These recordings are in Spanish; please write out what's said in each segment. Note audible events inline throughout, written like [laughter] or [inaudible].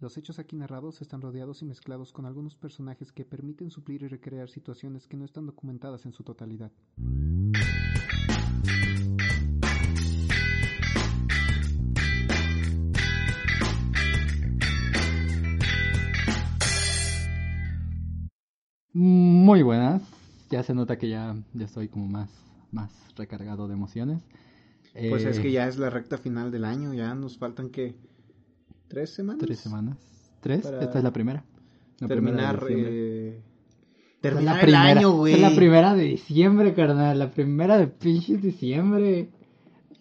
Los hechos aquí narrados están rodeados y mezclados con algunos personajes que permiten suplir y recrear situaciones que no están documentadas en su totalidad. Muy buenas. Ya se nota que ya, ya estoy como más, más recargado de emociones. Pues es Eh, que ya es la recta final del año, ya nos faltan que tres semanas. Tres semanas. ¿Tres? Para Esta es la primera. La terminar eh, terminar la el primera, año, güey. Es la primera de diciembre, carnal. La primera de pinches diciembre.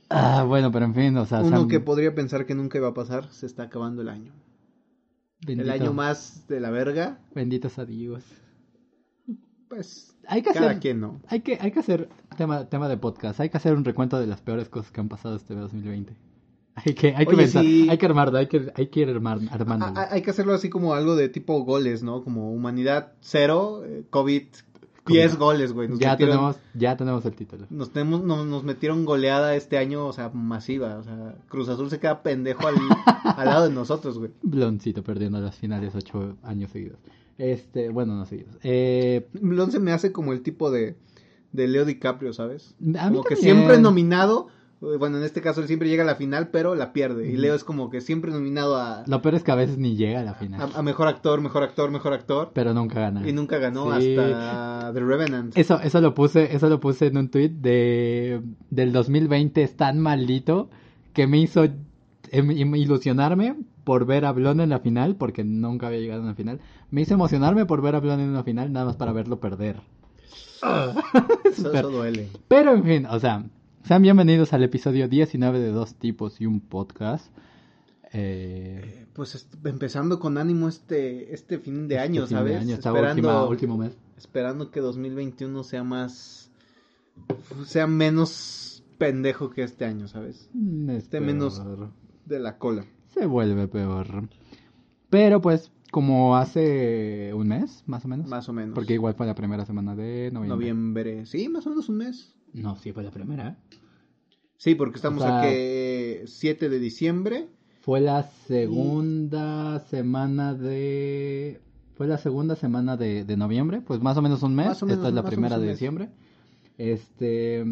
Ah, bueno, pero en fin, o sea, Uno Sam- que podría pensar que nunca iba a pasar, se está acabando el año. bendito, El año más de la verga, Benditos a Dios. pues Hay que cada hacer, quien no. hay que, hay que hacer tema, tema de podcast. Hay que hacer un recuento de las peores cosas que han pasado este 2020. Hay que, hay que Oye, pensar, sí. hay que armarlo, hay que, hay que ir armar, ah, hay que hacerlo así como algo de tipo goles, ¿no? Como humanidad cero, eh, COVID 10 goles, güey. Nos ya metieron- tenemos, ya tenemos el título. Nos, tenemos, nos, nos metieron goleada este año, o sea, masiva. O sea, Cruz Azul se queda pendejo al, [laughs] al lado de nosotros, güey. Bloncito perdiendo las finales ocho años seguidos. Este, bueno, no seguidos. Eh, Blon se me hace como el tipo de, de Leo DiCaprio, ¿sabes? a mí Como que siempre nominado. Eh, Bueno, en este caso él siempre llega a la final, pero la pierde. Y Leo es como que siempre nominado a, Lo peor es que a veces ni llega a la final. a, a mejor actor, mejor actor, mejor actor. pero nunca gana. Y nunca ganó Sí. hasta The Revenant. Eso, eso lo puse, eso lo puse en un tweet de del 2020 es tan maldito que me hizo em- ilusionarme por ver a Blon en la final, porque nunca había llegado a una final. Me hizo emocionarme por ver a Blon en una final, nada más para verlo perder. [laughs] Eso, Super. eso duele. Pero en fin, o sea, sean bienvenidos al episodio 19 de Dos Tipos y un Podcast. Eh, Eh, Pues empezando con ánimo este, este fin de año, este fin ¿sabes? de año, esperando, última- último mes. esperando que 2021 sea más. sea menos pendejo que este año, ¿sabes? Mm, es Este menos-. De la cola. Se vuelve peor. Pero pues, como hace un mes, más o menos. Más o menos. Porque igual fue la primera semana de noviembre. Noviembre. Sí, más o menos un mes. No, sí, fue la primera. ¿eh? Sí, porque estamos O sea- aquí 7 de diciembre. Fue la segunda semana de... Fue la segunda semana de, de noviembre, pues más o menos un mes. Menos, Esta es la primera de diciembre. Este,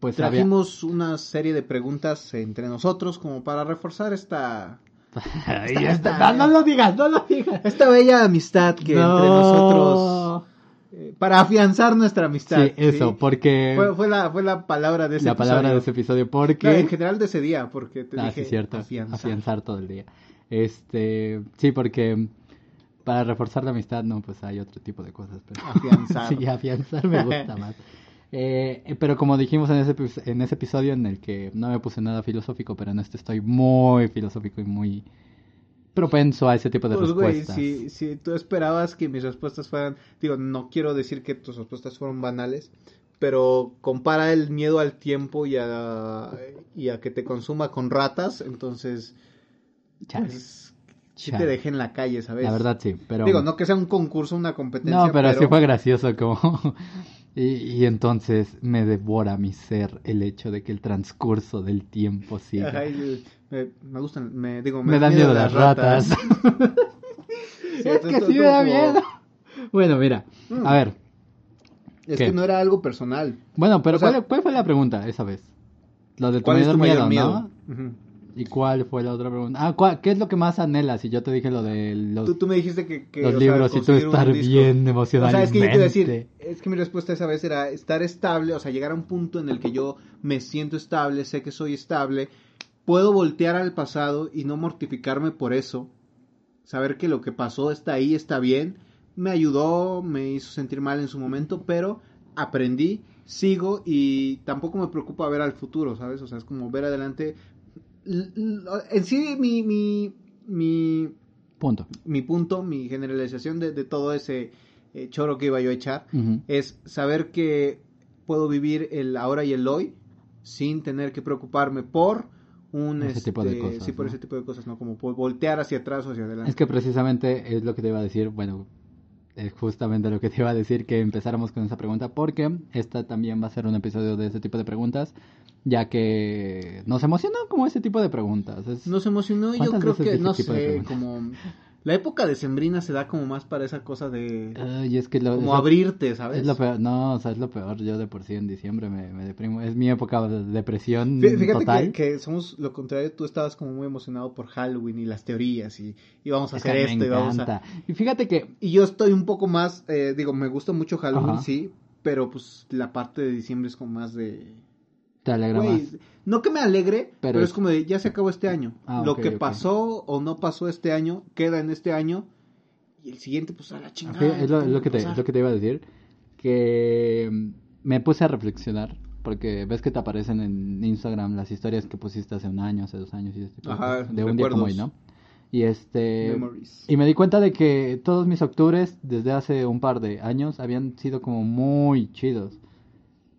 pues había... Trajimos una serie de preguntas entre nosotros como para reforzar esta, [laughs] no, no lo digas, no lo digas. esta bella amistad que No. entre nosotros para afianzar nuestra amistad. Sí, eso, ¿sí? porque... Fue, fue la, fue la palabra de ese la palabra de episodio. ese episodio, No, porque... en general de ese día, porque te Ah, dije sí, cierto. afianzar. Afianzar. todo el día. Este, sí, porque para reforzar la amistad, no, pues hay otro tipo de cosas. Pero... Afianzar. [laughs] sí, afianzar me gusta más. [laughs] Eh, pero como dijimos en ese, epi- en ese episodio en el que no me puse nada filosófico, pero en este estoy muy filosófico y muy propenso a ese tipo de Pues, güey, respuestas. si, si tú esperabas que mis respuestas fueran, digo, no quiero decir que tus respuestas fueron banales, pero compara el miedo al tiempo y a, y a que te consuma con ratas, entonces, Chale, pues, te dejé en la calle, ¿sabes? La verdad sí, pero... Digo, no que sea un concurso, una competencia, No, pero, sí fue gracioso como... [laughs] y, y entonces me devora mi ser el hecho de que el transcurso del tiempo siga. Me, me gustan, me digo, me dan miedo las ratas. [laughs] [laughs] Sí, es que sí me da como- miedo. [laughs] Bueno, mira, Mm. a ver. Es ¿Qué? que no era algo personal. Bueno, pero O sea- ¿cuál, cuál fue la pregunta esa vez? Lo de tu ¿Cuál es mayor tu mayor miedo. ¿Y cuál fue la otra pregunta? Ah, ¿cuál- ¿qué es lo que más anhelas? Y yo te dije lo de los, Tú, tú me dijiste que, que, los o sea, libros y tú estar bien O sea, es que yo te iba a decir, es que mi respuesta esa vez era estar estable, o sea, llegar a un punto en el que yo me siento estable, sé que soy estable, puedo voltear al pasado y no mortificarme por eso, saber que lo que pasó está ahí, está bien, me ayudó, me hizo sentir mal en su momento, pero aprendí, sigo y tampoco me preocupa ver al futuro, ¿sabes? O sea, es como ver adelante. En sí, mi, mi, mi, Punto. mi punto, mi generalización de, de todo ese eh, choro que iba yo a echar, es saber que puedo vivir el ahora y el hoy sin tener que preocuparme por un Ese tipo de este, cosas, sí por ¿no? ese tipo de cosas no como voltear hacia atrás o hacia adelante Es que precisamente es lo que te iba a decir, bueno, es justamente lo que te iba a decir que empezáramos con esa pregunta, porque esta también va a ser un episodio de ese tipo de preguntas, ya que nos emocionó como ese tipo de preguntas. Es- nos emocionó y yo ¿Cuántas creo que no sé como [laughs] La época decembrina se da como más para esa cosa de... Ay, es que lo, como es abrirte, ¿sabes? Es lo peor, no, o sea, es lo peor. Yo de por sí en diciembre me, me deprimo. Es mi época de depresión Fí- Fíjate total. que, que somos lo contrario, tú estabas como muy emocionado por Halloween y las teorías y, y vamos a Es hacer esto y vamos a... Y fíjate que Y yo estoy un poco más, eh, digo, me gusta mucho Halloween, Ajá. sí, pero pues la parte de diciembre es como más de... te alegra más. no que me alegre, pero, Pero es es- como de, ya se acabó este año. Ah, Lo que pasó o no pasó este año, queda en este año. Y el siguiente, pues a la chingada. Ajá, es, lo, que te, pasar. es lo que te iba a decir. Que mm, me puse a reflexionar. Porque ves que te aparecen en Instagram las historias que pusiste hace un año, hace dos años y este Ajá, de un día como hoy. ¿no? Y este Memories. y me di cuenta de que todos mis octubres desde hace un par de años habían sido como muy chidos.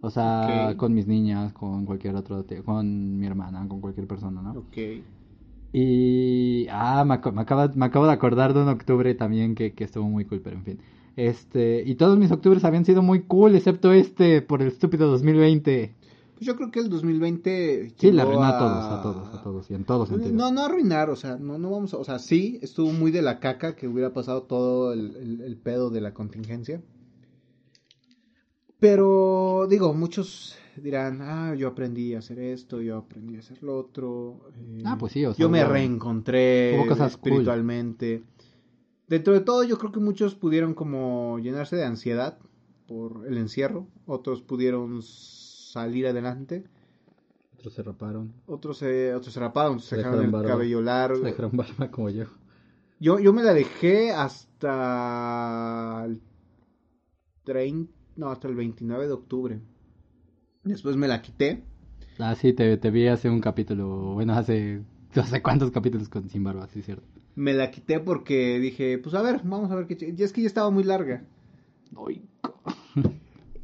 O sea, con mis niñas, con cualquier otro, tío, con mi hermana, con cualquier persona, ¿no? Ok. Y. Ah, me, aco- me, acabo de acordar de un octubre también que, que estuvo muy cool, pero en fin. Este. Y todos mis octubres habían sido muy cool, excepto este, por el estúpido 2020. Pues yo creo que el 2020... Sí, le llegó arruinó a todos, a todos, a todos, y en todos sentidos. No, no arruinar, o sea, no, no vamos a... O sea, sí, estuvo muy de la caca que hubiera pasado todo el, el- el pedo de la contingencia. Pero, digo, muchos dirán, ah, yo aprendí a hacer esto, yo aprendí a hacer lo otro. eh, Ah, pues sí, o sea, Yo me reencontré cool. espiritualmente. Dentro de todo, yo creo que muchos pudieron como llenarse de ansiedad por el encierro, otros pudieron salir adelante. Otros se raparon. Otros se, otros se raparon, otros se Se dejaron el dejaron barba. cabello largo. Se dejaron barba como yo. Yo, yo me la dejé hasta el 30, no, hasta el 29 de octubre. Después me la quité. Ah, sí, te, te vi hace un capítulo. Bueno, hace. [laughs] No sé cuántos capítulos con sin barba, sí, cierto. Me la quité porque dije, pues a ver, vamos a ver qué... Y es que ya estaba muy larga. Ay,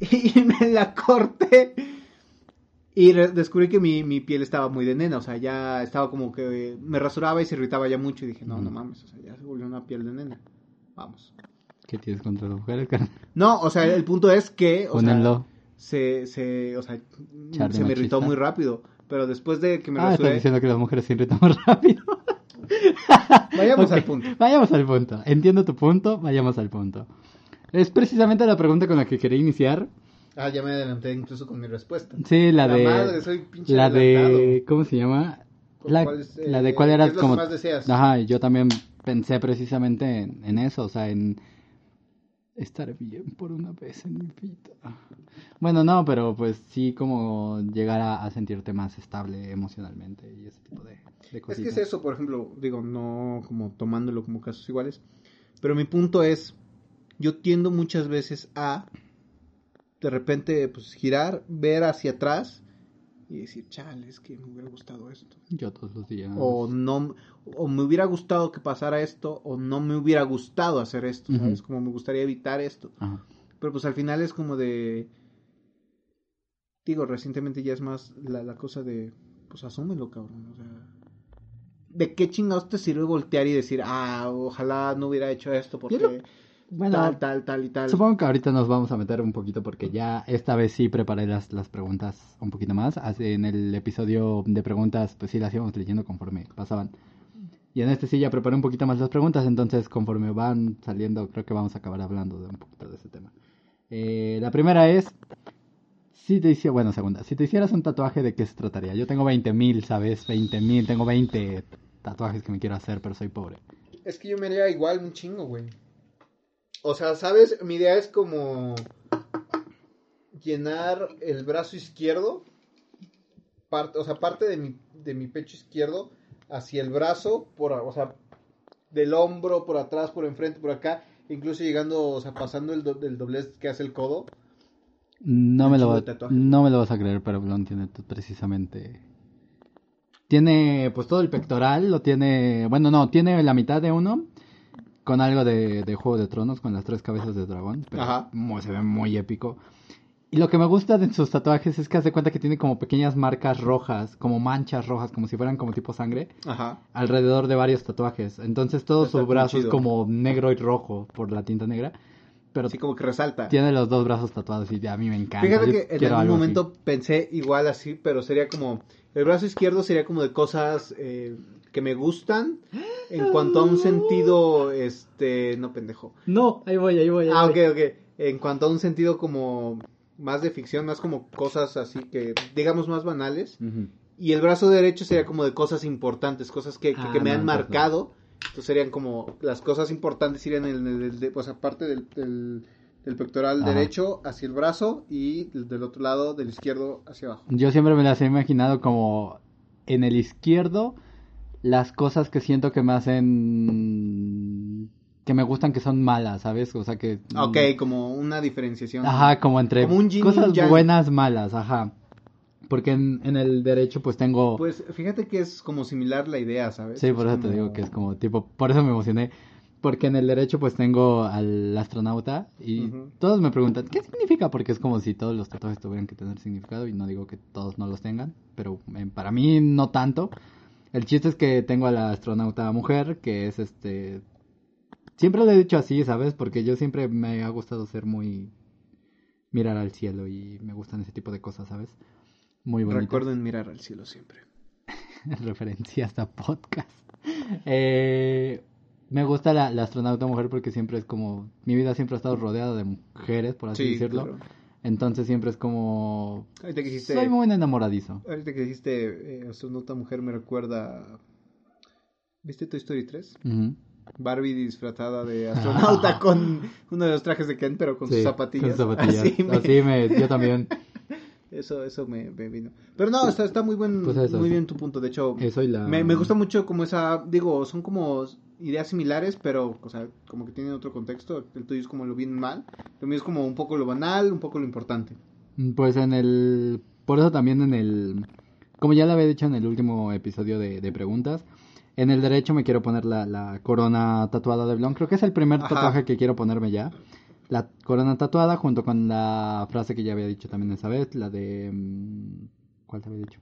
[laughs] Y me la corté. Y descubrí que mi, mi piel estaba muy de nena. O sea, ya estaba como que me rasuraba y se irritaba ya mucho. Y dije, no, no mames. O sea, ya se volvió una piel de nena. Vamos. ¿Qué tienes contra las mujeres, [laughs] carnal? No, o sea, el punto es que... O sea, Pónenlo. se, se, o sea, Char de se me irritó machista. muy rápido. Pero después de que me Ah, estás rasuré, diciendo que las mujeres se irritan muy rápido. [laughs] vayamos Ok, al punto. Vayamos al punto. Entiendo tu punto, vayamos al punto. Es precisamente la pregunta con la que quería iniciar. Ah, ya me adelanté incluso con mi respuesta. Sí, la, de. madre, soy pinche la de. adelantado. ¿Cómo se llama? ¿Cuál- La, es, la eh, de cuál que como. más deseas? Ajá, yo también pensé precisamente en, en eso, o sea, en. Estar bien por una vez en mi vida. Bueno, no, pero pues sí, como llegar a, a sentirte más estable emocionalmente y ese tipo de, de Es que es eso, por ejemplo, digo, no como tomándolo como casos iguales, pero mi punto es, yo tiendo muchas veces a, de repente, pues girar, ver hacia atrás y decir, chale, es que me hubiera gustado esto. Yo todos los días. O no, o me hubiera gustado que pasara esto, o no me hubiera gustado hacer esto, ¿sabes? Como me gustaría evitar esto. Ajá. Pero pues al final es como de... Digo, recientemente ya es más la, la cosa de... Pues asúmelo, cabrón. O sea... ¿De qué chingados te sirve voltear y decir, ah, ojalá no hubiera hecho esto porque Bueno, tal, tal, tal y tal? Supongo que ahorita nos vamos a meter un poquito porque ya esta vez sí preparé las, las preguntas un poquito más. En el episodio de preguntas, pues sí las íbamos leyendo conforme pasaban. Y en este sí ya preparé un poquito más las preguntas, entonces conforme van saliendo, creo que vamos a acabar hablando de un poquito de ese tema. Eh, la primera es, si te hiciera, bueno, segunda, si te hicieras un tatuaje, ¿de qué se trataría? Yo tengo 20.000, ¿sabes? 20.000, tengo 20 tatuajes que me quiero hacer, pero soy pobre. Es que yo me haría igual un chingo, güey. O sea, ¿sabes? Mi idea es como llenar el brazo izquierdo, parte, o sea, parte de mi, de mi pecho izquierdo hacia el brazo, por, o sea, del hombro, por atrás, por enfrente, por acá, incluso llegando, o sea, pasando el, do- el doblez que hace el codo. No me, lo, va- no me lo vas a creer, pero Blon tiene precisamente... Tiene pues todo el pectoral, lo tiene... Bueno, no, tiene la mitad de uno con algo de, de Juego de Tronos, con las tres cabezas de dragón. Pero Ajá. mu- se ve muy épico. Y lo que me gusta de sus tatuajes es que hace cuenta que tiene como pequeñas marcas rojas, como manchas rojas, como si fueran como tipo sangre, Ajá. alrededor de varios tatuajes. Entonces todo Está su muy brazo es como negro y rojo por la tinta negra. Pero Así como que resalta. tiene los dos brazos tatuados y a mí me encanta. Fíjate Yo que en algún así. momento pensé igual así, pero sería como El brazo izquierdo sería como de cosas eh, que me gustan en [gasps] cuanto a un sentido, este, no pendejo. No, ahí voy, ahí voy. Ahí Ah, ok, voy. ok. En cuanto a un sentido como más de ficción, más como cosas así que, digamos, más banales. Y el brazo derecho sería como de cosas importantes, cosas que, que- Ah, que me no, han no. marcado. Entonces serían como las cosas importantes irían en el, el- de- pues aparte del, del, del pectoral Ajá. derecho hacia el brazo y del otro lado del izquierdo hacia abajo. Yo siempre me las he imaginado como en el izquierdo las cosas que siento que me hacen que me gustan que son malas, ¿sabes? O sea que Ok, como una diferenciación. Ajá, como entre Como un cosas buenas, malas, ajá. Porque en, en el derecho pues tengo Pues fíjate que es como similar la idea, ¿sabes? Sí, Es por eso te digo que es como tipo, por eso me emocioné. Porque en el derecho pues tengo al astronauta y todos me preguntan, ¿qué significa? Porque es como si todos los tatuajes tuvieran que tener significado y no digo que todos no los tengan, pero eh, para mí no tanto. El chiste es que tengo a la astronauta mujer, que es este... Siempre lo he dicho así, ¿sabes? Porque yo siempre me ha gustado ser muy... mirar al cielo y me gustan ese tipo de cosas, ¿sabes? Muy bonito Recuerden mirar al cielo siempre. [laughs] referencia hasta podcast. Eh, me gusta la, la astronauta mujer porque siempre es como, mi vida siempre ha estado rodeada de mujeres, por así Sí, decirlo. claro. Entonces siempre es como, Ahorita que dijiste, soy muy enamoradizo. ahorita que dijiste eh, astronauta mujer me recuerda... ¿Viste Toy Story 3? Ujú. Barbie disfrazada de [laughs] astronauta con uno de los trajes de Ken, pero con Sí, sus zapatillas. con zapatillas. [laughs] Así me- Así me, yo también. Eso, eso me, me vino. Pero no, está, está muy buen, Pues eso, muy bien tu punto. De hecho, y la... me, me gusta mucho como esa, digo, son como ideas similares, pero, o sea, como que tienen otro contexto. El tuyo es como lo bien mal, lo mío es como un poco lo banal, un poco lo importante. Pues en el... Por eso también en el... Como ya lo había dicho en el último episodio de, de preguntas, en el derecho me quiero poner la, la corona tatuada de Blon. Creo que es el primer Ajá. tatuaje que quiero ponerme ya. La corona tatuada junto con la frase que ya había dicho también esa vez, la de... mm, ¿Cuál te había dicho?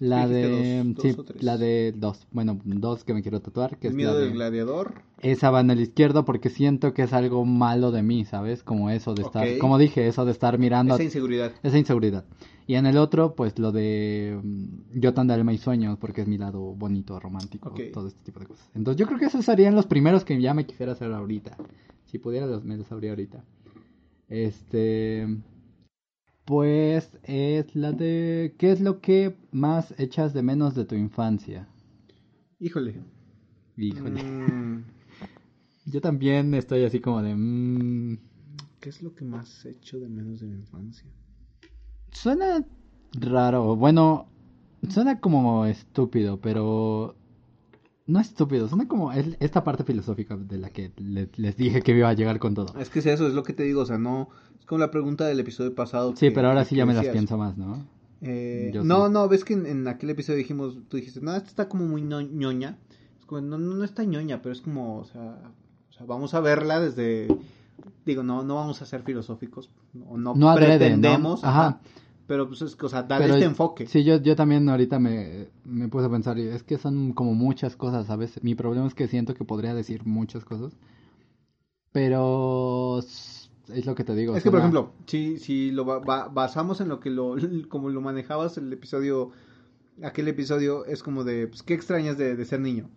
La de... dos, dos sí, la de dos. Bueno, dos que me quiero tatuar. Que es miedo la del de... gladiador. Esa va en el izquierdo porque siento que es algo malo de mí, ¿sabes? Como eso de estar... Como dije, eso de estar mirando... Esa inseguridad. esa inseguridad. Y en el otro, pues lo de mm, Yo tan de alma y sueños, porque es mi lado bonito, romántico, todo este tipo de cosas. Entonces yo creo que esos serían los primeros que ya me quisiera hacer ahorita. Si pudiera, los, me los habría ahorita. Este... Pues es la de... ¿Qué es lo que más echas de menos de tu infancia? Híjole. Híjole. Mm, [laughs] Yo también estoy así como de... mm, ¿Qué es lo que más he hecho de menos de mi infancia? Suena raro, bueno, suena como estúpido, pero no estúpido, suena como esta parte filosófica de la que le- les dije que iba a llegar con todo. Es que es eso, es lo que te digo, o sea, no... Es como la pregunta del episodio pasado. Sí, que- pero ahora sí ya me las pienso más, ¿no? Eh, no, sí. no, ves que en, en aquel episodio dijimos, tú dijiste, no, esta está como muy no- ñoña. Es como, no, no, no está ñoña, pero es como, o sea, o sea, vamos a verla desde, digo, no, no vamos a ser filosóficos, no, no, No adrede, ¿no? pretendemos, Ajá. ajá, pero pues es, o sea, Pero este enfoque. Sí, yo, yo también ahorita me, me puse a pensar, es que son como muchas cosas, ¿sabes? Mi problema es que siento que podría decir muchas cosas, pero es lo que te digo. Es que, por ejemplo, si, si lo ba- ba- basamos en lo que lo, [laughs] como lo manejabas el episodio, aquel episodio es como de, pues, ¿qué extrañas de, de ser niño?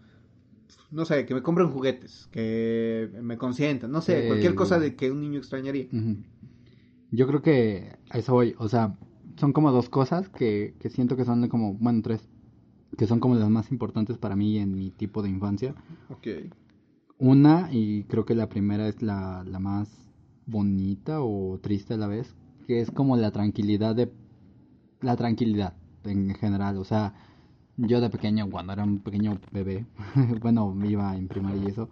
No sé, que me compren juguetes, que me consientan, no sé, Sí. cualquier cosa de que un niño extrañaría. Yo creo que a eso voy, o sea, son como dos cosas que, que siento que son como, bueno, tres, que son como las más importantes para mí en mi tipo de infancia. Ok. Una, y creo que la primera es la, la más bonita o triste a la vez, que es como la tranquilidad de... La tranquilidad en general, o sea, yo de pequeño, cuando era un pequeño bebé, [laughs] bueno, iba en primaria y eso,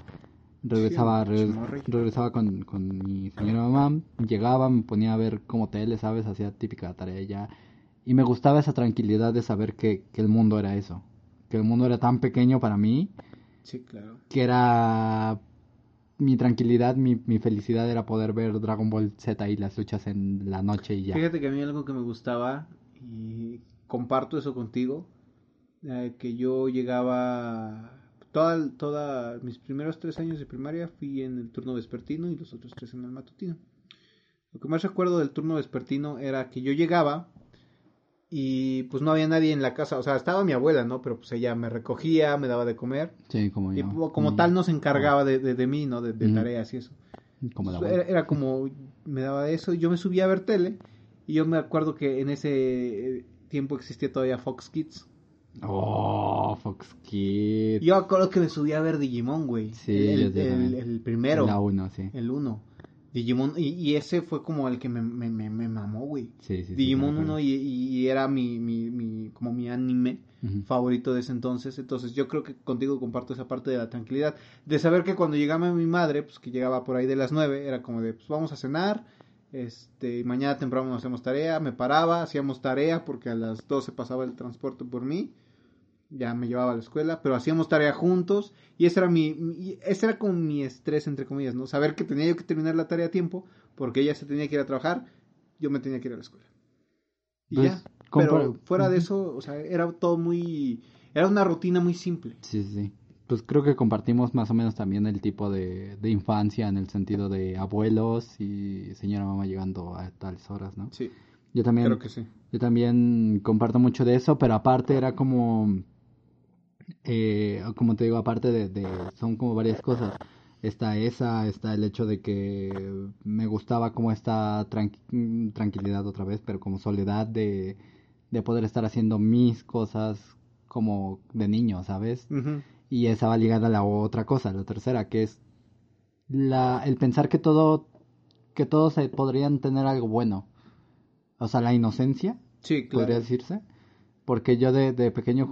regresaba, regres- regresaba con, con mi señora mamá, llegaba, me ponía a ver como tele, ¿sabes? Hacía típica tarea ya, y me gustaba esa tranquilidad de saber que, que el mundo era eso, que el mundo era tan pequeño para mí, Sí, claro. que era mi tranquilidad, mi, mi felicidad era poder ver Dragon Ball Z y las luchas en la noche y ya. Fíjate que a mí algo que me gustaba, y comparto eso contigo, eh, que yo llegaba, toda, toda, mis primeros tres años de primaria fui en el turno vespertino y los otros tres en el matutino. Lo que más recuerdo del turno vespertino era que yo llegaba y pues no había nadie en la casa, o sea, estaba mi abuela, ¿no? Pero pues ella me recogía, me daba de comer. Sí, como Y yo. como, como Mm, tal no se encargaba de, de, de mí, ¿no? De, tareas y eso. Como la Era, era como, me daba eso, y yo me subía a ver tele, y yo me acuerdo que en ese eh, tiempo existía todavía Fox Kids. Oh, Fox Kids. Yo acuerdo que me subía a ver Digimon, güey. Sí, el, yo el, el- primero, La 1, sí. el uno. Digimon, y, y ese fue como el que me, me, me, me mamó, güey. Sí, sí, sí, Digimon acuerdo. 1 y, y era mi, mi, mi, como mi anime favorito de ese entonces. Entonces yo creo que contigo comparto esa parte de la tranquilidad. De saber que cuando llegaba mi madre, pues que llegaba por ahí de las 9, era como de, pues vamos a cenar. Este, y mañana temprano nos hacemos tarea, me paraba, hacíamos tarea porque a las 12 pasaba el transporte por mí. Ya me llevaba a la escuela, pero hacíamos tarea juntos y ese era mi, mi- ese era como mi estrés entre comillas, ¿no? Saber que tenía yo que terminar la tarea a tiempo porque ella se tenía que ir a trabajar, yo me tenía que ir a la escuela. Y Pues, ya. Pero fuera de eso, o sea, era todo muy... Era una rutina muy simple. Sí, sí, sí. Pues creo que compartimos más o menos también el tipo de, de infancia en el sentido de abuelos y señora mamá llegando a tales horas, ¿no? Sí, Yo también, creo que sí. yo también comparto mucho de eso, pero aparte era como, eh, como te digo, aparte de, de, son como varias cosas. Está esa, está el hecho de que me gustaba como esta tranqui- tranquilidad otra vez, pero como soledad de, de poder estar haciendo mis cosas como de niño, ¿sabes? Y esa va ligada a la otra cosa, la tercera, que es la, el pensar que todo, que todos eh, podrían tener algo bueno. O sea, la inocencia, Sí, claro. podría decirse. Porque yo de, de pequeño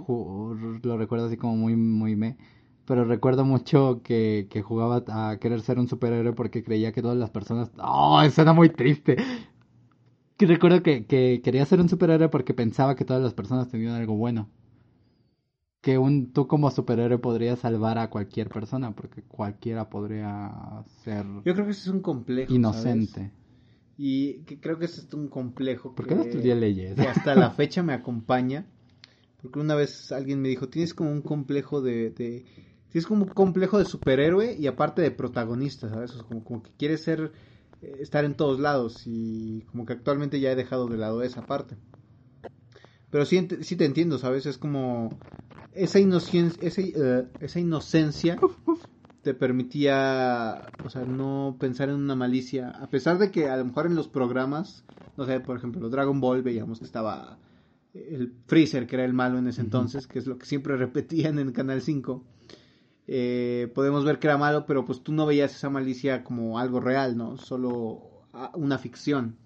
lo recuerdo así como muy, muy me. Pero recuerdo mucho que, que jugaba a querer ser un superhéroe porque creía que todas las personas... ¡Oh, eso era muy triste! Que recuerdo que, que quería ser un superhéroe porque pensaba que todas las personas tenían algo bueno. Que un, tú como superhéroe podrías salvar a cualquier persona porque cualquiera podría ser Yo creo que es un complejo. inocente. ¿sabes? Y que creo que es un complejo. ¿Por qué no estudié leyes? que hasta la fecha me acompaña. Porque una vez alguien me dijo, tienes como un complejo de... de tienes como un complejo de superhéroe y aparte de protagonista, ¿sabes? O sea, como, como que quieres ser... eh, estar en todos lados y como que actualmente ya he dejado de lado esa parte. Pero sí, sí te entiendo, ¿sabes? Es como esa inocencia, ese, eh, esa inocencia te permitía, o sea, no pensar en una malicia, a pesar de que a lo mejor en los programas, no sé, por ejemplo, Dragon Ball veíamos que estaba el Freezer, que era el malo en ese entonces, que es lo que siempre [laughs] repetían en Canal 5. Eh, podemos ver que era malo, pero pues tú no veías esa malicia como algo real, ¿no? Solo ah, una ficción.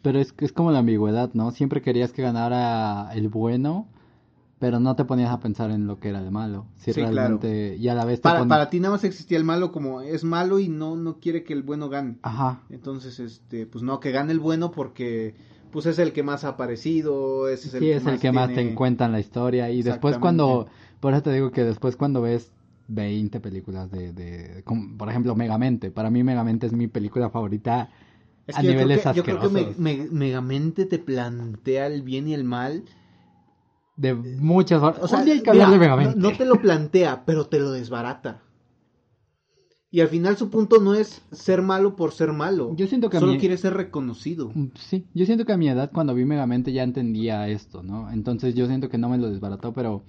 Pero es, es como la ambigüedad, ¿no? Siempre querías que ganara el bueno, pero no te ponías a pensar en lo que era de malo. Si Sí, claro. realmente, y a la vez te Para, pon- para ti nada más existía el malo como es malo y no, no quiere que el bueno gane. Ajá, Entonces, este, pues no, que gane el bueno porque pues es el que más ha aparecido, ese es el sí, que es más el que más te tiene- encuentra en la historia. Y después cuando, por eso te digo que después cuando ves 20 películas de, de como, por ejemplo, Megamente, para mí Megamente es mi película favorita Es a creo niveles que- Yo creo que, Megamente te plantea el bien y el mal. De muchas horas. O sea, Un día hay que hablar mira, de Megamente. No, no te lo plantea, pero te lo desbarata. Y al final su punto no es ser malo por ser malo. Yo siento que Solo quiere ser reconocido. Mm, Sí, yo siento que a mi edad cuando vi Megamente ya entendía esto, ¿no? Entonces yo siento que no me lo desbarató, pero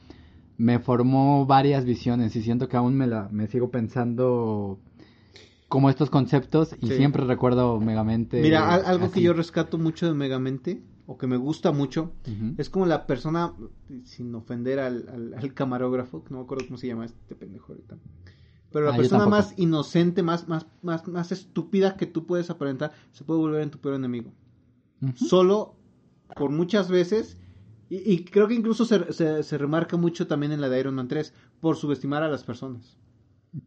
me formó varias visiones y siento que aún me la me sigo pensando como estos conceptos y Sí. siempre recuerdo Megamente. Mira, al- algo que yo rescato mucho de Megamente, o que me gusta mucho, es como la persona, sin ofender al, al, al camarógrafo, que no me acuerdo cómo se llama este pendejo ahorita. Pero la Ah, persona más inocente, más, más, más, más estúpida que tú puedes aparentar, se puede volver en tu peor enemigo. Solo por muchas veces, y, y creo que incluso se, se, se remarca mucho también en la de Iron Man 3, por subestimar a las personas.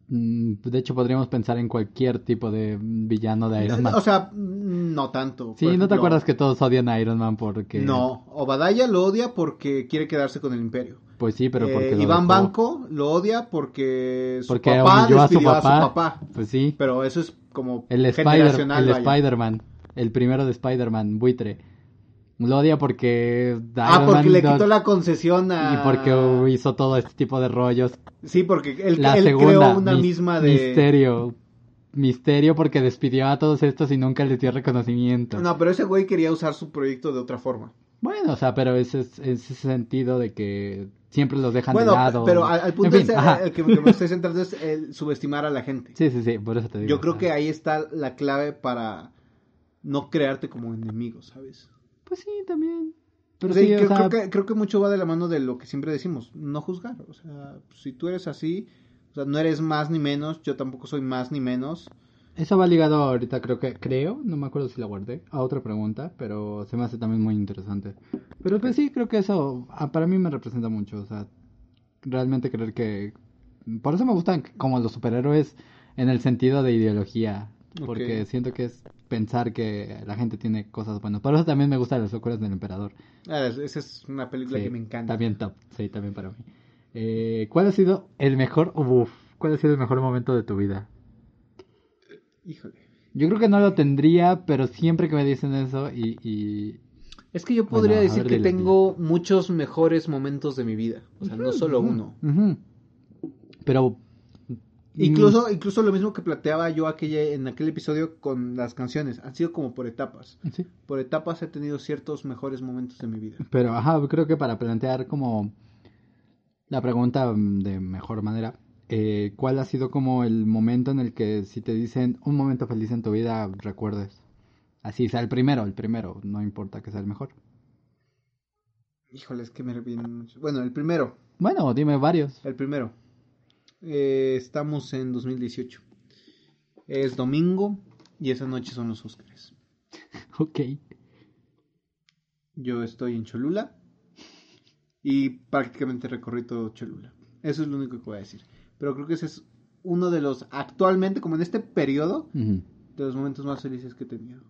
Mm, De hecho, podríamos pensar en cualquier tipo de villano de Iron Man. O sea, no tanto. sí, ¿no te acuerdas que todos odian a Iron Man porque... No, Obadiah lo odia porque quiere quedarse con el imperio. Pues sí, pero Eh, porque lo Iván dejó- Banco lo odia porque su Porque papá a su despidió papá. Pues sí. Pero eso es como El Spider, el. Spider-Man, el primero de Spider-Man, buitre. Lo odia porque Ah, Iron porque Man le 2 quitó la concesión a... y porque hizo todo este tipo de rollos. Sí, porque él, La él segunda, creó una mis- misma de... misterio. Misterio porque despidió a todos estos y nunca les dio reconocimiento. No, pero ese güey quería usar su proyecto de otra forma. Bueno, o sea, pero ese, es- ese sentido de que siempre los dejan Bueno, de lado. pero al, al punto En fin, ese, el que, que me estoy centrando es el subestimar a la gente. Sí, sí, sí, por eso te digo. Yo creo que ahí está la clave para no crearte como enemigo, ¿sabes? Pues sí, también. Pero o creo, sea, creo que, creo que mucho va de la mano de lo que siempre decimos, no juzgar. O sea, si tú eres así, o sea, no eres más ni menos, yo tampoco soy más ni menos. Eso va ligado ahorita, creo que, creo, no me acuerdo si la guardé, a otra pregunta, pero se me hace también muy interesante. Pero pues sí, creo que eso ah, para mí me representa mucho, o sea, realmente creer que... Por eso me gustan como los superhéroes en el sentido de ideología, porque siento que es pensar que la gente tiene cosas buenas. Por eso también me gustan las locuras del emperador. Ah, esa es una película Sí, que me encanta. También top, sí, también para mí. Eh, ¿Cuál ha sido el mejor, uf, cuál ha sido el mejor momento de tu vida? Híjole. Yo creo que no lo tendría, pero siempre que me dicen eso y... y... Es que yo podría Bueno, decir ver, que tengo muchos mejores momentos de mi vida. O sea, no solo uno. Pero... Incluso, incluso lo mismo que planteaba yo aquella, en aquel episodio con las canciones. Han sido como por etapas. mm, Sí. Por etapas he tenido ciertos mejores momentos de mi vida. Pero, ajá, creo que para plantear como la pregunta mm, de mejor manera, eh, ¿cuál ha sido como el momento en el que si te dicen un momento feliz en tu vida, recuerdes? Así sea el primero, el primero, no importa que sea el mejor. Híjole, es que me vienen muchos. Bueno, el primero. Bueno, dime varios. El primero. Eh, estamos en 2018. Es domingo y esa noche son los Óscares. [laughs] Ok. Yo estoy en Cholula y prácticamente recorrí todo Cholula. Eso es lo único que voy a decir. Pero creo que ese es uno de los, actualmente, como en este periodo, de los momentos más felices que he tenido.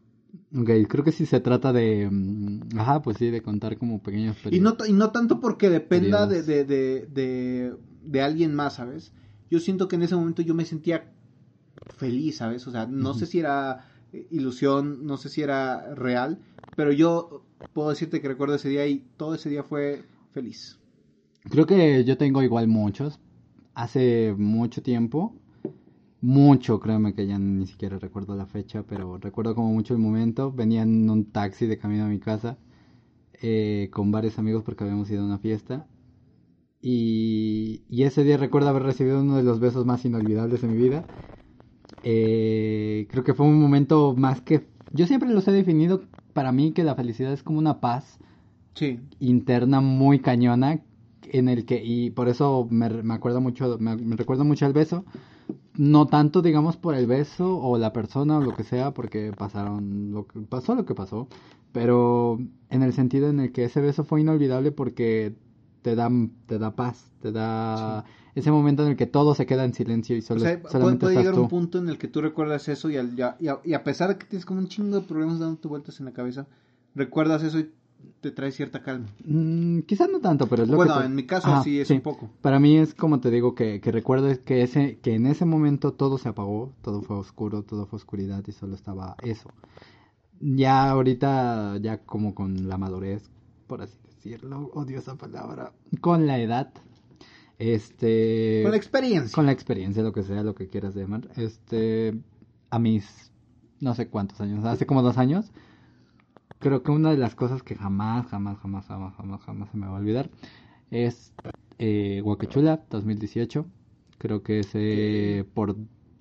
Ok, creo que sí se trata de... mm, Ajá, pues sí, de contar como pequeños Y no, periodos. y no tanto porque dependa de, Periodos. de, de, de, de alguien más, ¿sabes? Yo siento que en ese momento yo me sentía feliz, ¿sabes? O sea, no sé si era eh, ilusión, no sé si era real, pero yo puedo decirte que recuerdo ese día y todo ese día fue feliz. Creo que yo tengo igual muchos. Hace mucho tiempo. Mucho, créeme que ya ni siquiera recuerdo la fecha, pero recuerdo como mucho el momento. Venía en un taxi de camino a mi casa eh, con varios amigos porque habíamos ido a una fiesta. Y, y ese día recuerdo haber recibido uno de los besos más inolvidables de mi vida. Eh, creo que fue un momento más que... Yo siempre los he definido para mí que la felicidad es como una paz Sí. interna muy cañona en el que y por eso me, me acuerdo mucho me, me recuerdo mucho el beso no tanto digamos por el beso o la persona o lo que sea porque pasaron lo que pasó lo que pasó pero en el sentido en el que ese beso fue inolvidable porque te da te da paz te da ese momento en el que todo se queda en silencio y O solo, sea, puede, solamente puede estás llegar tú un punto en el que tú recuerdas eso y, al- y a, y a- pesar de que tienes como un chingo de problemas dándote vueltas en la cabeza, recuerdas eso y te trae cierta calma. Mm, quizás no tanto pero es lo Bueno, que te- en mi caso Ajá, sí es sí. un poco. Para mí es como te digo que, que recuerdo que ese que en ese momento todo se apagó, todo fue oscuro, todo fue oscuridad y solo estaba eso. Ya ahorita ya como con la madurez, por así decirlo, odio esa palabra, con la edad, este, Con la experiencia. con la experiencia, lo que sea, lo que quieras llamar, este, a mis no sé cuántos años, hace como dos años, creo que una de las cosas que jamás, jamás, jamás, jamás, jamás, jamás se me va a olvidar es eh, Huacachula 2018. Creo que es eh, por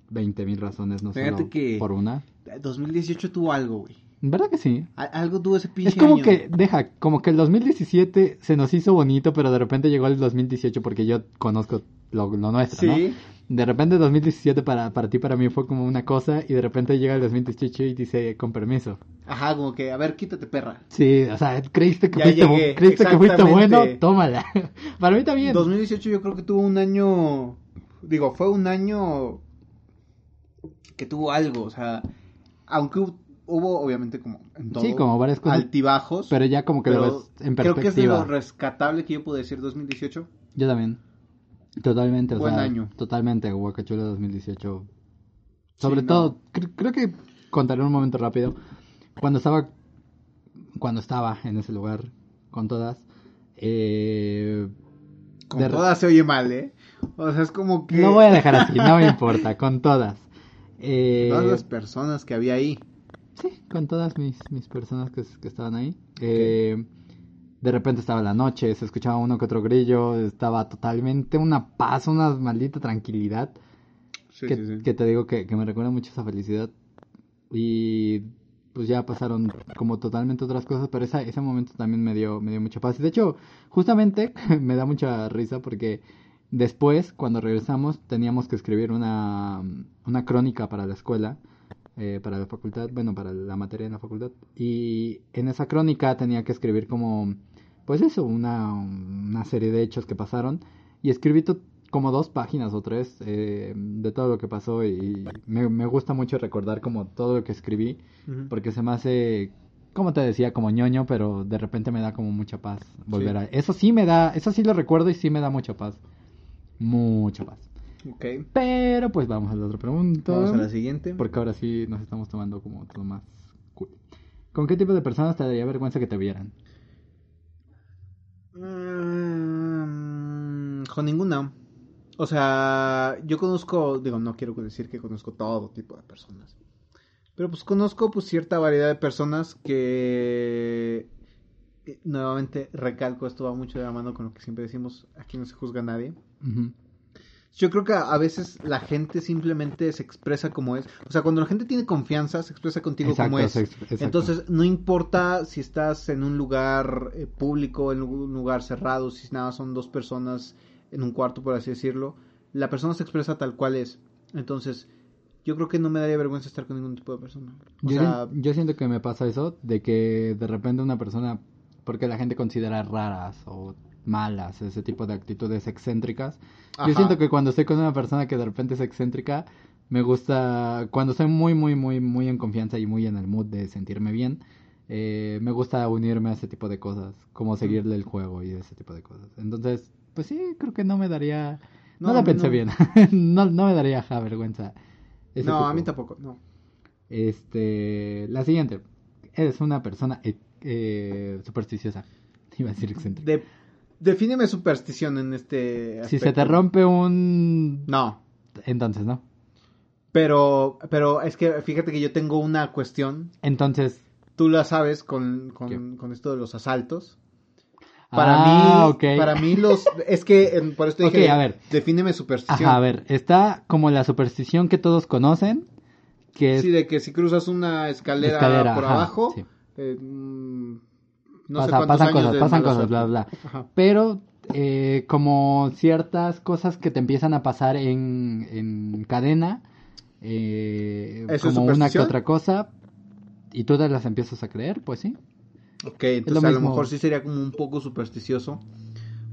20 mil razones, no Fíjate solo que- por una. 2018 tuvo algo, güey. ¿Verdad que sí? Algo tuvo ese pinche Es como año. que, deja, como que el 2017 se nos hizo bonito, pero de repente llegó el 2018 porque yo conozco lo, lo nuestro, ¿no? Sí. De repente 2017 para, para ti, para mí fue como una cosa y de repente llega el 2018 y dice con permiso. Ajá, como que, a ver, quítate, perra. Sí, o sea, creíste que, Ya fuiste, llegué, creíste que fuiste bueno, tómala. [laughs] para mí también. 2018 yo creo que tuvo un año, digo, fue un año que tuvo algo, o sea, aunque hubo obviamente como en todo Sí, como varias cosas. altibajos, Pero ya como que lo ves en creo que es de perspectiva. lo rescatable que yo puedo decir 2018. Yo también. Totalmente, o Buen sea, año. totalmente, Huacachula 2018. Sobre Sí, todo, cre- creo que contaré un momento rápido. Cuando estaba, cuando estaba en ese lugar con todas, eh, Con de- todas se oye mal, ¿eh? O sea, es como que no voy a dejar así, no me importa, con todas. Eh, [laughs] todas las personas que había ahí. Con todas mis, mis personas que, que estaban ahí. Eh, de repente estaba la noche, se escuchaba uno que otro grillo, estaba totalmente una paz, una maldita tranquilidad. Sí, que, sí, sí. que te digo que, que me recuerda mucho esa felicidad. Y pues ya pasaron como totalmente otras cosas, pero esa, ese momento también me dio, me dio mucha paz. Y de hecho, justamente [laughs] me da mucha risa porque después, cuando regresamos, teníamos que escribir una, una crónica para la escuela, eh, para la facultad, bueno, para la materia en la facultad. Y en esa crónica tenía que escribir como, pues eso, una, una serie de hechos que pasaron. Y escribí como dos páginas o tres eh, de todo lo que pasó y me, me gusta mucho recordar como todo lo que escribí porque se me hace, como te decía, como ñoño, pero de repente me da como mucha paz volver Sí. a... Eso sí me da, eso sí lo recuerdo y sí me da mucha paz. Mucha paz. Ok. Pero pues vamos a la otra pregunta. Vamos a la siguiente. Porque ahora sí nos estamos tomando como todo más cool. ¿Con qué tipo de personas te daría vergüenza que te vieran? Mm, con ninguna. O sea, yo conozco, digo, no quiero decir que conozco todo tipo de personas. Pero pues conozco pues cierta variedad de personas que eh, nuevamente recalco, esto va mucho de la mano con lo que siempre decimos, aquí no se juzga a nadie. Ujú. Yo creo que a veces la gente simplemente se expresa como es. O sea, cuando la gente tiene confianza, se expresa contigo Exacto, como es. exacto. Entonces, no importa si estás en un lugar eh, público, en un lugar cerrado, si nada son dos personas en un cuarto, por así decirlo, la persona se expresa tal cual es. Entonces, yo creo que no me daría vergüenza estar con ningún tipo de persona. O yo, sea, yo siento que me pasa eso, de que de repente una persona, porque la gente considera raras o malas ese tipo de actitudes excéntricas, Ajá. yo siento que cuando estoy con una persona que de repente es excéntrica, me gusta, cuando estoy muy, muy, muy, muy en confianza y muy en el mood de sentirme bien, eh, me gusta unirme a ese tipo de cosas, como seguirle el juego y ese tipo de cosas. Entonces, pues sí, creo que no me daría, no, No, la pensé no. bien, [laughs] no, no me daría ja, vergüenza. no, a mí tampoco, no. Este, la siguiente. Eres una persona eh, eh, supersticiosa. [laughs] Iba a decir excéntrica. De, defíneme superstición en este Si se te aspecto. rompe un... No, Entonces, ¿no? pero, pero es que fíjate que yo tengo una cuestión, Entonces... tú la sabes con, con, con esto de los asaltos. Para ah, mí, ok. para mí los, es que por esto dije, Ok, a ver. defíneme superstición. Ajá, a ver. Está como la superstición que todos conocen. Que es... Sí, de que si cruzas una escalera, Escalera, por ajá, abajo, sí. eh, mm, no Pasa- sé pasan cosas, pasan cosas, suerte. bla, bla. Ajá. Pero eh, como ciertas cosas que te empiezan a pasar en, en cadena, eh, ¿Eso es como una que otra cosa, y tú te las empiezas a creer, pues sí. Ok, entonces lo a lo mejor sí sería como un poco supersticioso.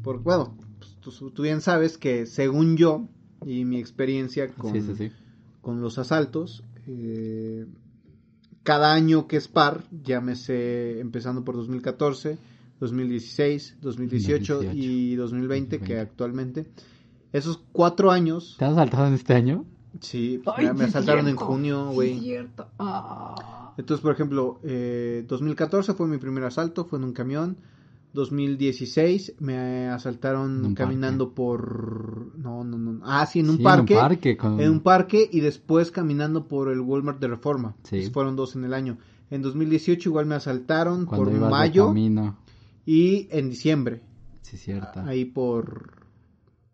Porque, bueno, pues, tú, tú bien sabes que según yo y mi experiencia con, Sí, sí, sí. con los asaltos, eh, cada año que es par, llámese empezando por 2014, 2016, 2018 2018, y 2020, que 2020. actualmente, esos cuatro años, ¿Te has saltado en este año? sí, Ay, me, asaltaron en junio, güey. es cierto. Ah. Entonces, por ejemplo, eh, 2014 fue mi primer asalto, fue en un camión. 2016 me asaltaron caminando por... No, no, no. Ah, sí, en un Sí, parque. En un parque. Con... En un parque y después caminando por el Walmart de Reforma. Sí. Entonces, fueron dos en el año. En 2018 igual me asaltaron Cuando por mayo y en diciembre. Sí, cierto. Ahí por...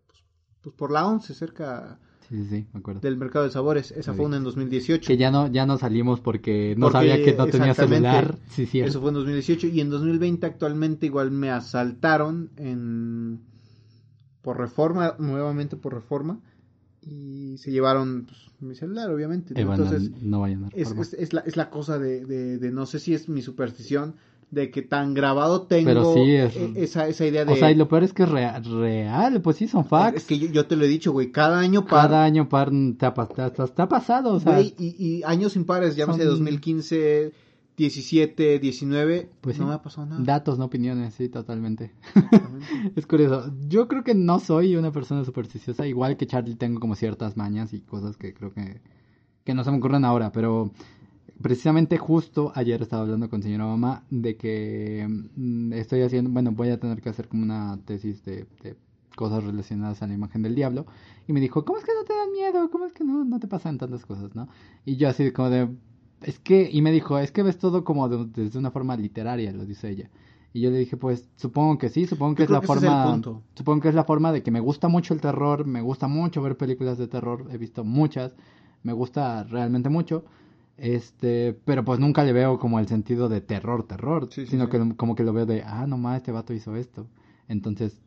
Pues, pues por la 11, cerca Sí, sí, sí, me acuerdo. del mercado de sabores. Esa fue una en 2018. Que ya no, ya no salimos porque no Porque, sabía que no tenía celular. Sí, cierto. Eso fue en 2018 y en 2020 actualmente igual me asaltaron en por reforma, nuevamente por reforma y se llevaron pues, mi celular obviamente. Eh, Entonces no vayan a es, es, es la, es la cosa de, de, de no sé si es mi superstición de que tan grabado tengo Pero sí es- e- esa, esa idea de... O sea, y lo peor es que es rea- real, pues sí, son facts. es que yo, yo te lo he dicho, güey, cada año para... Cada año par te ha, pas- te ha- te ha pasado, o sea, Güey, y, y años impares, llámese son- 2015, 17, 19, Pues no sí. me ha pasado nada. datos, no opiniones, sí, totalmente. [laughs] Es curioso. Yo creo que no soy una persona supersticiosa. Igual que Charlie tengo como ciertas mañas y cosas que creo que, que no se me ocurren ahora. Pero precisamente justo ayer estaba hablando con señora mamá de que mm, estoy haciendo, bueno, voy a tener que hacer como una tesis de, de cosas relacionadas a la imagen del diablo. Y me dijo, ¿cómo es que no te dan miedo? ¿Cómo es que no, no te pasan tantas cosas, no? Y yo así como de, es que, y me dijo, es que ves todo como de- desde una forma literaria, lo dice ella. Y yo le dije, pues supongo que sí, supongo que Yo es la que es forma, supongo que es la forma de que me gusta mucho el terror, me gusta mucho ver películas de terror, he visto muchas, me gusta realmente mucho. Este, pero pues nunca le veo como el sentido de terror, terror, Sí, sí, sino sí. que como que lo veo de, ah, no más, este vato hizo esto. Entonces,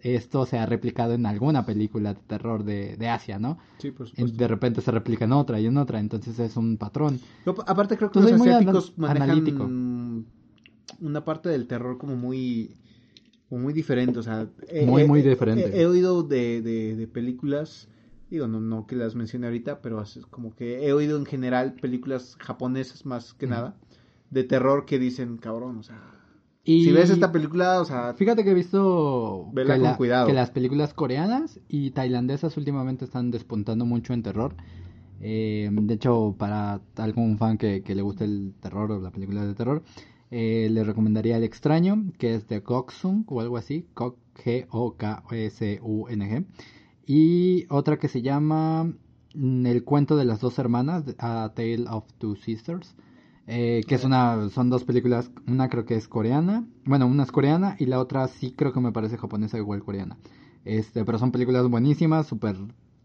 esto se ha replicado en alguna película de terror de, de Asia, ¿no? Sí, por supuesto. de repente se replica en otra y en otra, entonces es un patrón. Aparte creo que Yo los muy asiáticos anal- manejan analítico. una parte del terror como muy como muy diferente, o sea, he- Muy, he- muy he- diferente. He, he oído de, de, de películas, digo, no, no que las mencione ahorita, pero es como que he oído en general películas japonesas más que nada de terror que dicen, cabrón, o sea, Y si ves esta película, o sea, Fíjate que he visto que, con la- cuidado. que las películas coreanas y tailandesas últimamente están despuntando mucho en terror. Eh, de hecho, para algún fan que, que le guste el terror o la película de terror, eh, le recomendaría El Extraño, que es de Goksung o algo así, Gok- G-O-K-S-U-N-G. Y otra que se llama mm, El cuento de las dos hermanas, A Tale of Two Sisters. eh, que es una, son dos películas, una creo que es coreana, bueno, una es coreana y la otra sí creo que me parece japonesa igual coreana. Este, pero son películas buenísimas, súper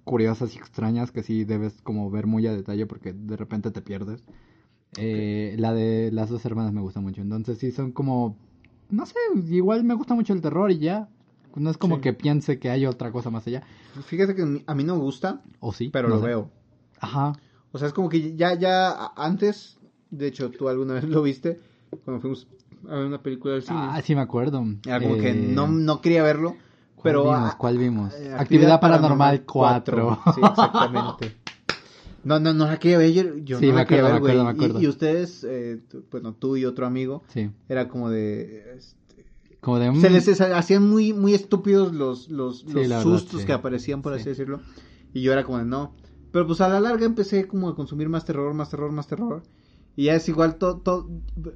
curiosas y extrañas que sí debes como ver muy a detalle porque de repente te pierdes. Eh, la de las dos hermanas me gusta mucho, entonces sí son como, no sé, igual me gusta mucho el terror y ya. No es como Sí. que piense que hay otra cosa más allá. fíjate que a mí no me gusta, O sí. pero no lo sé. veo. Ajá. O sea, es como que ya, ya antes, de hecho, tú alguna vez lo viste, cuando fuimos a ver una película del cine. Ah, sí me acuerdo. Era como Eh, que no, no quería verlo, ¿cuál pero... vimos? ¿Cuál vimos? eh, Actividad, Paranormal 4. Sí, exactamente. No, no, no la quería ver, yo, yo Sí, no me la quería acuerdo, ver, me güey. acuerdo, me Y- acuerdo. Y, ustedes, eh, tú- bueno, tú y otro amigo, sí. era como de... Como de... se mm, les hacían muy, muy estúpidos los, los, Sí, los la verdad, sustos sí. que aparecían, por Sí. así decirlo. Y yo era como de no. Pero pues a la larga empecé como a consumir más terror, más terror, más terror. Y ya es igual todo, todo...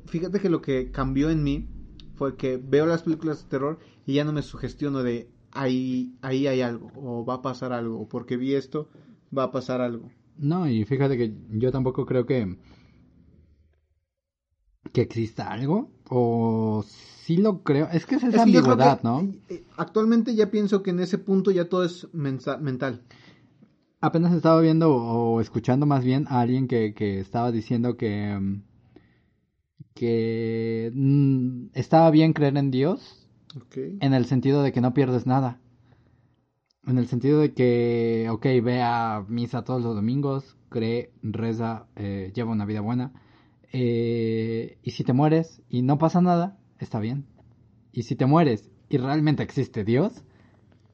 Fíjate que lo que cambió en mí fue que veo las películas de terror y ya no me sugestiono de ahí, ahí hay algo, o va a pasar algo, o porque vi esto, va a pasar algo. No, y fíjate que yo tampoco creo que que exista algo o sí lo creo, es que es esa Es ambigüedad, que, ¿no? eh, Actualmente ya pienso que en ese punto ya todo es mental. Apenas estaba viendo o escuchando más bien a alguien que, que estaba diciendo que mm, que mm, estaba bien creer en Dios Ok. en el sentido de que no pierdes nada. En el sentido de que, ok, ve a misa todos los domingos, cree, reza, eh, lleva una vida buena. eh, y si te mueres y no pasa nada, está bien. Y si te mueres y realmente existe Dios,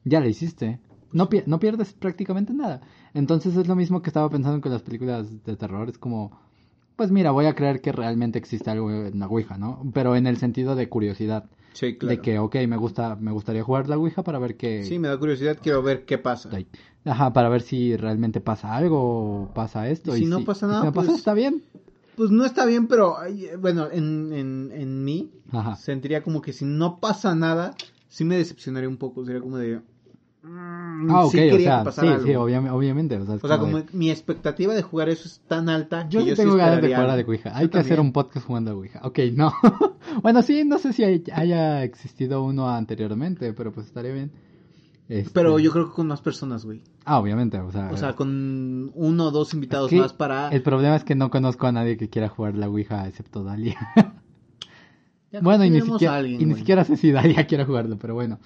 ya lo hiciste. No, pi- no pierdes prácticamente nada. Entonces es lo mismo que estaba pensando con las películas de terror. Es como, pues mira, voy a creer que realmente existe algo en la Ouija, ¿no? Pero en el sentido de curiosidad. Sí, De que, ok, me gusta, me gustaría jugar la Ouija para ver qué... Sí, me da curiosidad, quiero ver qué pasa. Ajá, para ver si realmente pasa algo o pasa esto. Y si no pasa nada, si no pasa, está bien. Pues no está bien, pero bueno, en, en, en mí Ajá. sentiría como que si no pasa nada, sí me decepcionaría un poco. Sería como de. mm, Ah, ok, sí o sea, sí, algo. sí, obviam- obviamente. O sea, es O sea, como de- mi expectativa de jugar eso es tan alta Yo que sí yo tengo ganas de jugar a algo. Ouija. Hay Yo que hacer un podcast jugando a Ouija. Ok, no. [laughs] bueno, sí, no sé si hay- haya existido uno anteriormente, pero pues estaría bien. Este, Pero yo creo que con más personas, güey. Ah, obviamente, o sea... O sea, con uno o dos invitados más para. El problema es que no conozco a nadie que quiera jugar la Ouija excepto Dalia. [laughs] Ya bueno, y ni, siquiera, alguien, y ni siquiera sé si Dalia quiere jugarlo, pero bueno.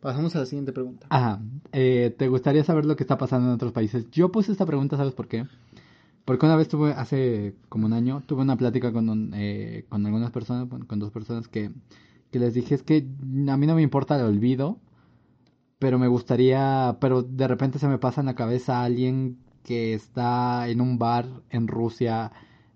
Pasamos a la siguiente pregunta. Ajá. Eh, ¿Te gustaría saber lo que está pasando en otros países? Yo puse esta pregunta, ¿sabes por qué? Porque una vez tuve, hace como un año, tuve una plática con, un- eh, con algunas personas, con dos personas que, que les dije, es que a mí no me importa el olvido, pero me gustaría, pero de repente se me pasa en la cabeza alguien que está en un bar en Rusia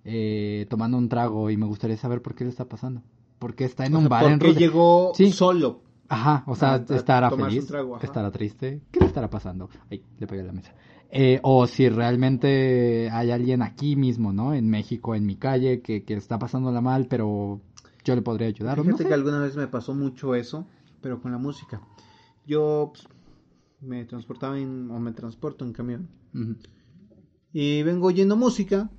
eh, tomando un trago y me gustaría saber por qué le está pasando. Porque está en O un sea, bar en Rusia. llegó Sí. solo. Ajá, o sea, Ah, a estará feliz, trago, estará triste, ¿qué le estará pasando? Ay, le pegué la mesa. Eh, o si realmente hay alguien aquí mismo, ¿no? En México, en mi calle, que, que está pasándola mal, pero yo le podría ayudar. Fíjate no sé. que alguna vez me pasó mucho eso, pero con la música. Yo pues, me transportaba en, o me transporto en camión. Y vengo oyendo música.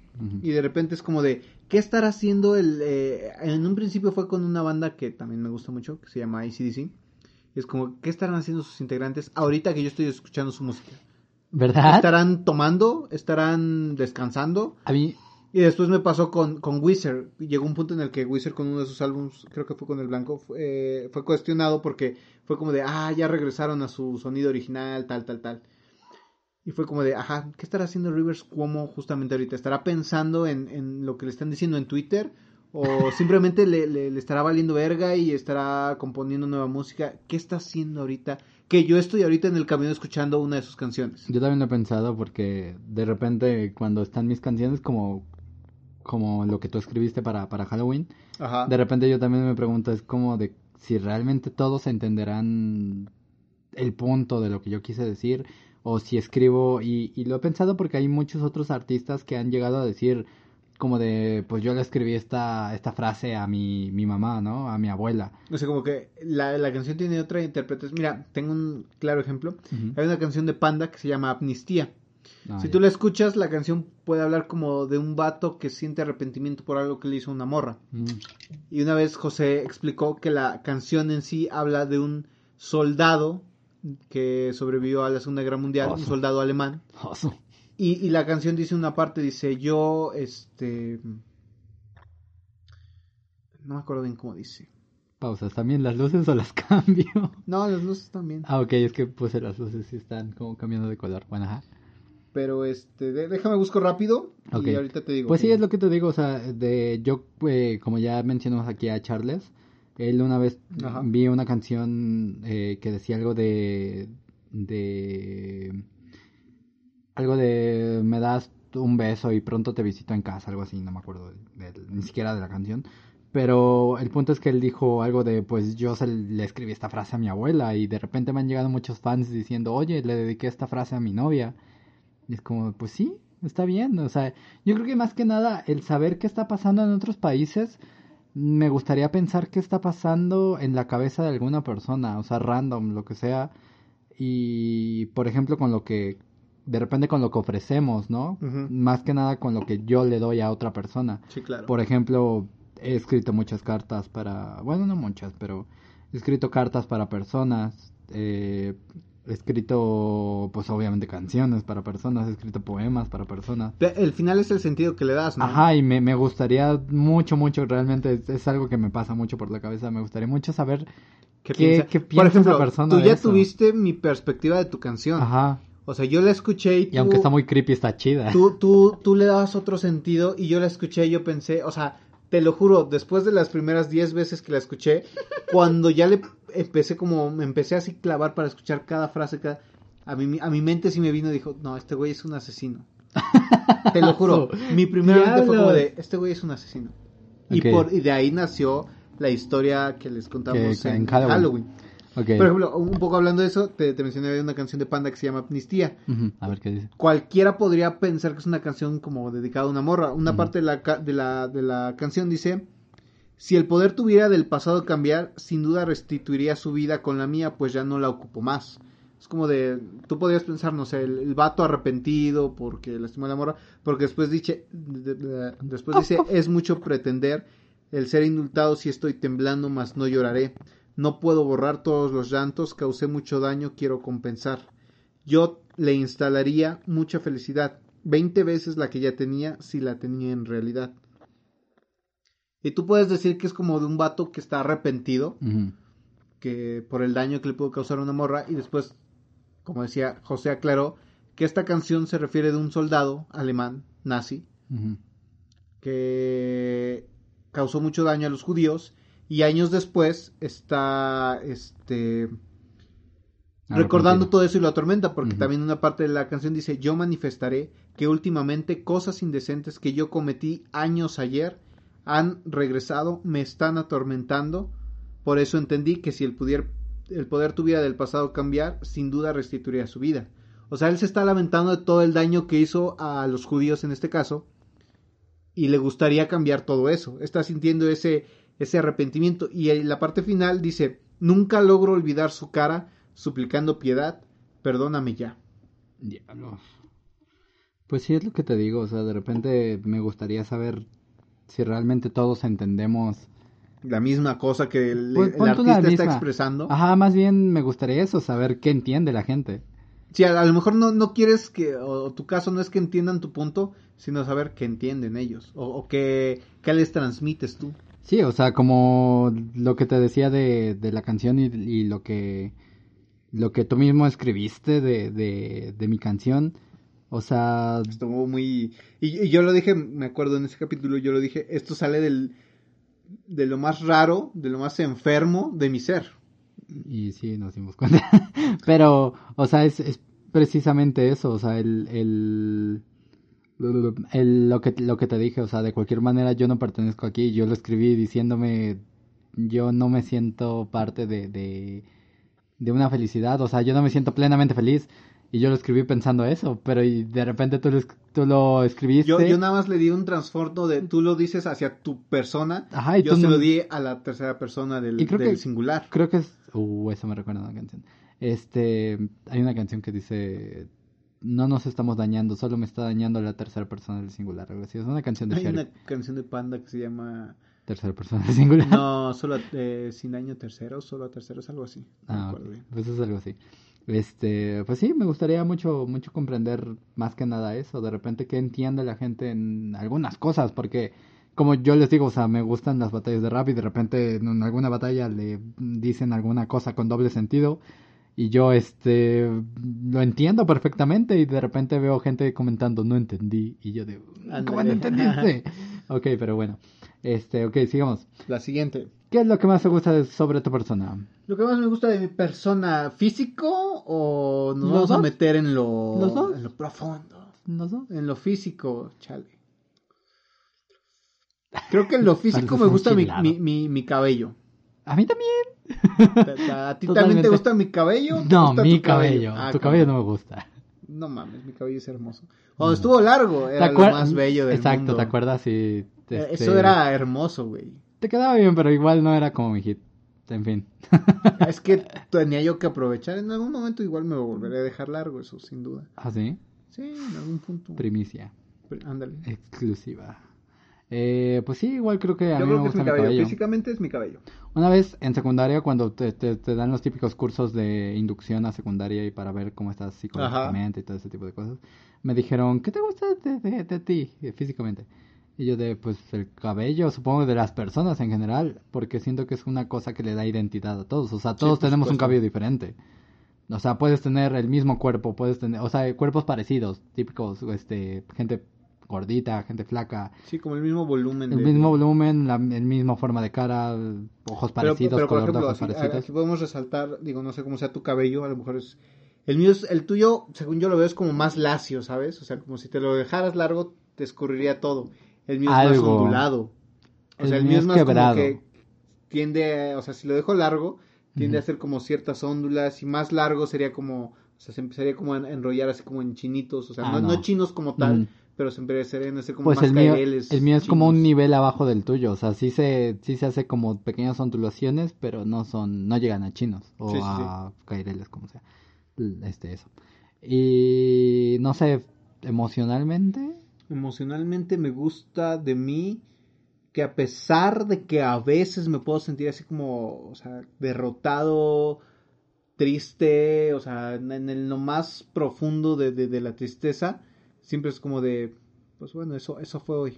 Y de repente es como de, ¿qué estará haciendo el... eh, en un principio fue con una banda que también me gusta mucho, que se llama ACDC. Y es como, ¿qué estarán haciendo sus integrantes ahorita que yo estoy escuchando su música? ¿Verdad? ¿Estarán tomando? ¿Estarán descansando? A mí, Y después me pasó con, con Wizard. Llegó un punto en el que Wizard con uno de sus álbumes, creo que fue con el blanco, fue, eh, fue cuestionado porque fue como de, ah, ya regresaron a su sonido original, tal, tal, tal. Y fue como de, ajá, ¿qué estará haciendo Rivers Cuomo justamente ahorita? ¿Estará pensando en, en lo que le están diciendo en Twitter? ¿O [laughs] simplemente le, le- le estará valiendo verga y estará componiendo nueva música? ¿Qué está haciendo ahorita? Que yo estoy ahorita en el camino escuchando una de sus canciones. yo también lo he pensado porque de repente cuando están mis canciones como, como lo que tú escribiste para, para Halloween, Ajá. de repente yo también me pregunto, es como de si realmente todos entenderán el punto de lo que yo quise decir o si escribo y, y lo he pensado porque hay muchos otros artistas que han llegado a decir como de pues yo le escribí esta esta frase a mi, mi mamá, ¿no? A mi abuela. O sea, como que la, la canción tiene otra interpretación. Mira, tengo un claro ejemplo. Hay una canción de Panda que se llama Amnistía. Ah, si ya. tú la escuchas, la canción puede hablar como de un vato que siente arrepentimiento por algo que le hizo una morra. Mm. Y una vez José explicó que la canción en sí habla de un soldado que sobrevivió a la Segunda Guerra Mundial, un soldado alemán. Y la canción dice una parte, dice, yo, este... No me acuerdo bien cómo dice. Pausas, ¿también las luces o las [laughs] cambio? No, las luces también. Ah, ok, es que puse las luces y están como cambiando de color. Bueno, ajá. Pero este, de- déjame busco rápido y ahorita te digo. Pues sí, es lo que te digo, o sea, de yo, eh, como ya mencionamos aquí a Charles, él una vez Ajá. vi una canción eh, que decía algo de, de, algo de me das un beso y pronto te visito en casa, algo así, no me acuerdo de- de- ni siquiera de la canción. Pero el punto es que él dijo algo de, pues yo se le escribí esta frase a mi abuela y de repente me han llegado muchos fans diciendo, oye, le dediqué esta frase a mi novia. Y es como, pues sí, está bien. O sea, yo creo que más que nada el saber qué está pasando en otros países, me gustaría pensar qué está pasando en la cabeza de alguna persona, o sea, random, lo que sea. Y, por ejemplo, con lo que, de repente con lo que ofrecemos, ¿no? Más que nada con lo que yo le doy a otra persona. Sí, claro. Por ejemplo, he escrito muchas cartas para, bueno, no muchas, pero he escrito cartas para personas, eh, escrito, pues obviamente canciones para personas, he escrito poemas para personas. Pe- El final es el sentido que le das, ¿no? Ajá, y me, me gustaría mucho, mucho, realmente es, es algo que me pasa mucho por la cabeza, me gustaría mucho saber, ¿Qué, ¿Qué- piensa? qué Por piensa ejemplo, esa persona tú ya tuviste mi perspectiva de tu canción. ajá, O sea, yo la escuché y tú, y aunque está muy creepy, está chida. tú, tú, tú le dabas otro sentido y yo la escuché y yo pensé, o sea, te lo juro, después de las primeras 10 veces que la escuché, [laughs] cuando ya le empecé como, me empecé así clavar para escuchar cada frase, cada, a, mi, a mi mente sí me vino y dijo, no, este güey es un asesino. [laughs] te lo juro, mi primera mente fue como de, este güey es un asesino. Y, por, y de ahí nació la historia que les contamos Que- en, en Halloween. Halloween. Por ejemplo, un poco hablando de eso, te, te mencioné una canción de Panda que se llama Amnistía. A ver qué dice. Cualquiera podría pensar que es una canción como dedicada a una morra. Una parte de la, de, la, de la canción dice, si el poder tuviera del pasado cambiar, sin duda restituiría su vida con la mía, pues ya no la ocupo más. Es como de, tú podrías pensar, no sé, el, el vato arrepentido porque lastimó a la morra, porque después dice, de- de- después dice, es mucho pretender el ser indultado si estoy temblando, mas no lloraré. No puedo borrar todos los llantos, causé mucho daño, quiero compensar. Yo le instalaría mucha felicidad, 20 veces la que ya tenía, si la tenía en realidad. Y tú puedes decir que es como de un vato que está arrepentido, que por el daño que le pudo causar a una morra, y después, como decía José aclaró, que esta canción se refiere de un soldado alemán, nazi, que causó mucho daño a los judíos, y años después está este recordando todo eso y lo atormenta, porque también una parte de la canción dice, yo manifestaré que últimamente cosas indecentes que yo cometí años ayer han regresado, me están atormentando, por eso entendí que si el, pudier- el poder tuviera del pasado cambiar, sin duda restituiría su vida. O sea, él se está lamentando de todo el daño que hizo a los judíos en este caso, y le gustaría cambiar todo eso. Está sintiendo ese, ese arrepentimiento. Y en la parte final dice, nunca logro olvidar su cara, suplicando piedad, perdóname ya. Diablos. Pues sí, es lo que te digo, o sea, de repente me gustaría saber si realmente todos entendemos la misma cosa que el, Pues, el artista está expresando. Ajá, más bien me gustaría eso, saber qué entiende la gente. Sí, a, a lo mejor no, no quieres que, o, tu caso no es que entiendan tu punto, sino saber qué entienden ellos, o, o qué, qué les transmites tú. Sí, o sea, como lo que te decía de, de la canción y, y lo que lo que tú mismo escribiste de, de, de mi canción, o sea, Estuvo muy... Y, y yo lo dije, me acuerdo en ese capítulo, yo lo dije, esto sale del, de lo más raro, de lo más enfermo de mi ser. y sí, nos dimos cuenta. [laughs] Pero, o sea, es, es precisamente eso, o sea, el, el, el- lo, que, lo que te dije, o sea, de cualquier manera yo no pertenezco aquí, yo lo escribí diciéndome, yo no me siento parte de, de, de una felicidad, o sea, yo no me siento plenamente feliz. Y yo lo escribí pensando eso, pero y de repente tú lo, tú lo escribiste. Yo, yo nada más le di un trasfondo de, tú lo dices hacia tu persona, Ajá, y yo tú se no- lo di a la tercera persona del, Y creo del que- singular. Creo que es. Uh, eso me recuerda a una canción. Este. Hay una canción que dice. No nos estamos dañando, solo me está dañando la tercera persona del singular. Algo así. Es una canción de Hay una canción de Panda que se llama... Tercera persona del singular. No, solo eh, sin daño tercero, solo a terceros, algo así. No Ah, acuerdo ok. bien. Pues es algo así. Este, pues sí, me gustaría mucho, mucho comprender más que nada eso. De repente que entiende la gente en algunas cosas, porque como yo les digo, o sea, me gustan las batallas de rap y de repente en alguna batalla le dicen alguna cosa con doble sentido y yo este lo entiendo perfectamente y de repente veo gente comentando no entendí y yo digo ¿cómo no entendiste? [laughs] ok, pero bueno, este, ok, sigamos. La siguiente. ¿Qué es lo que más te gusta de- sobre tu persona? Lo que más me gusta de mi persona, físico o nos Los vamos a dos. meter en lo, Los dos. en lo profundo? No sé. En lo físico, chale. Creo que en lo [laughs] físico me gusta mi, mi, mi, mi cabello. A mí también. [laughs] ¿A, ti también te gusta mi cabello? ¿Te No, gusta mi tu cabello. Ah, tu cabello no me gusta. No mames, mi cabello es hermoso. Cuando estuvo largo, ¿Te era lo más bello del Exacto, mundo. ¿te acuerdas? Sí, Eh, este, Eso era hermoso, güey. Te quedaba bien, pero igual no era como mi hit. En fin. [laughs] Es que tenía yo que aprovechar. En algún momento igual me volveré a dejar largo, eso sin duda. ¿Ah, sí? Sí, en algún punto. Primicia. Ándale. Exclusiva. Eh, pues sí, igual creo que a Yo mí me creo que es gusta mi mi cabello. cabello. Físicamente es mi cabello. Una vez en secundaria, cuando te, te, te dan los típicos cursos de inducción a secundaria y para ver cómo estás psicológicamente y todo ese tipo de cosas, me dijeron, ¿qué te gusta de, de, de ti eh, físicamente? Y yo de, pues el cabello, supongo de las personas en general, porque siento que es una cosa que le da identidad a todos. O sea, todos tenemos un cabello diferente. O sea, puedes tener el mismo cuerpo, puedes tener, o sea, cuerpos parecidos, típicos, este, gente gordita, gente flaca, Sí, como el mismo volumen. el de- mismo volumen, la el misma forma de cara, ojos Pero, parecidos, pero, por color de ejemplo, ojos aquí, parecidos. aquí podemos resaltar, digo, no sé cómo sea tu cabello, a lo mejor es... El mío es, el tuyo, según yo lo veo, es como más lacio, ¿sabes? O sea, como si te lo dejaras largo, te escurriría todo. El mío es más ondulado. O El sea, el mío mío es más quebrado. como que tiende, o sea, si lo dejo largo, tiende a hacer como ciertas óndulas y más largo sería como, o sea, se empezaría como a enrollar así como en chinitos, o sea, Ah, no, no. no chinos como tal, Ujú. Pero se empezarían a hacer como Pues más el mío, el mío es como un nivel abajo del tuyo, o sea, sí se, sí se hace como pequeñas ondulaciones, pero no son, no llegan a chinos o Sí, sí, a caireles, como sea, este, eso. Y no sé, emocionalmente, Emocionalmente me gusta de mí que a pesar de que a veces me puedo sentir así como, o sea, derrotado, triste, o sea, en en el lo más profundo de, de, de la tristeza, siempre es como de, pues bueno, eso, eso fue hoy.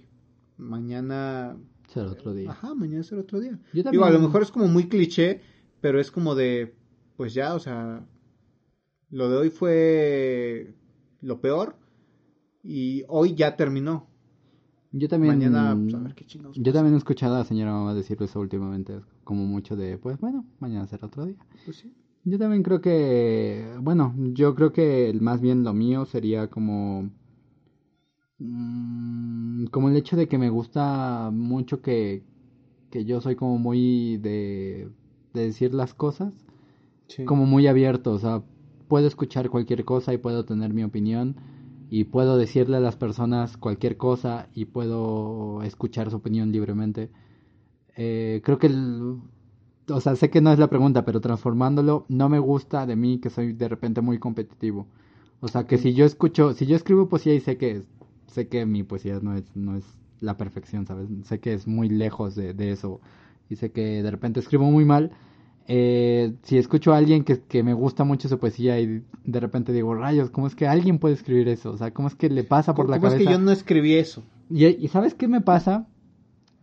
Mañana, será otro día. ajá, mañana será otro día. Yo Digo, a lo también- mejor es como muy cliché, pero es como de, pues ya, o sea, lo de hoy fue lo peor y hoy ya terminó. Yo también, Mañana, pues, a ver qué chingados yo también he escuchado a la señora mamá decir eso últimamente, como mucho de, pues bueno, mañana será otro día. Pues sí. Yo también creo que, bueno, yo creo que más bien lo mío sería como, mm, como el hecho de que me gusta mucho que, que yo soy como muy de, de decir las cosas, Sí. como muy abierto, o sea, puedo escuchar cualquier cosa y puedo tener mi opinión y puedo decirle a las personas cualquier cosa y puedo escuchar su opinión libremente. Eh, creo que, el- o sea, sé que no es la pregunta, pero transformándolo, no me gusta de mí que soy de repente muy competitivo. O sea, que si yo escucho, si yo escribo poesía y sé que sé que mi poesía no es no es la perfección, ¿sabes? Sé que es muy lejos de, de eso y sé que de repente escribo muy mal. Eh, si escucho a alguien que, que me gusta mucho su poesía y de repente digo, rayos, ¿cómo es que alguien puede escribir eso? O sea, ¿cómo es que le pasa por la ¿Cómo cabeza? es que yo no escribí eso? Y, y ¿sabes qué me pasa?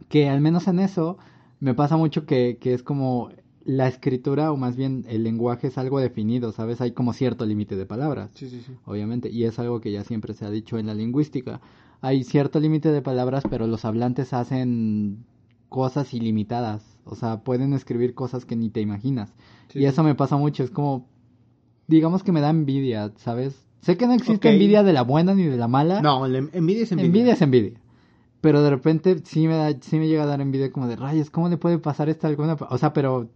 Que al menos en eso me pasa mucho que, que es como la escritura o más bien el lenguaje es algo definido, ¿sabes? Hay como cierto límite de palabras, Sí, sí, sí. obviamente, y es algo que ya siempre se ha dicho en la lingüística. Hay cierto límite de palabras, pero los hablantes hacen cosas ilimitadas, o sea, pueden escribir cosas que ni te imaginas. Sí, y eso me pasa mucho, es como, digamos que me da envidia, ¿sabes? Sé que no existe envidia de la buena ni de la mala. No, la envidia es envidia. Envidia es envidia. Pero de repente sí me da, sí me llega a dar envidia como de rayos, ¿cómo le puede pasar esto a alguna? pe-?" O sea, pero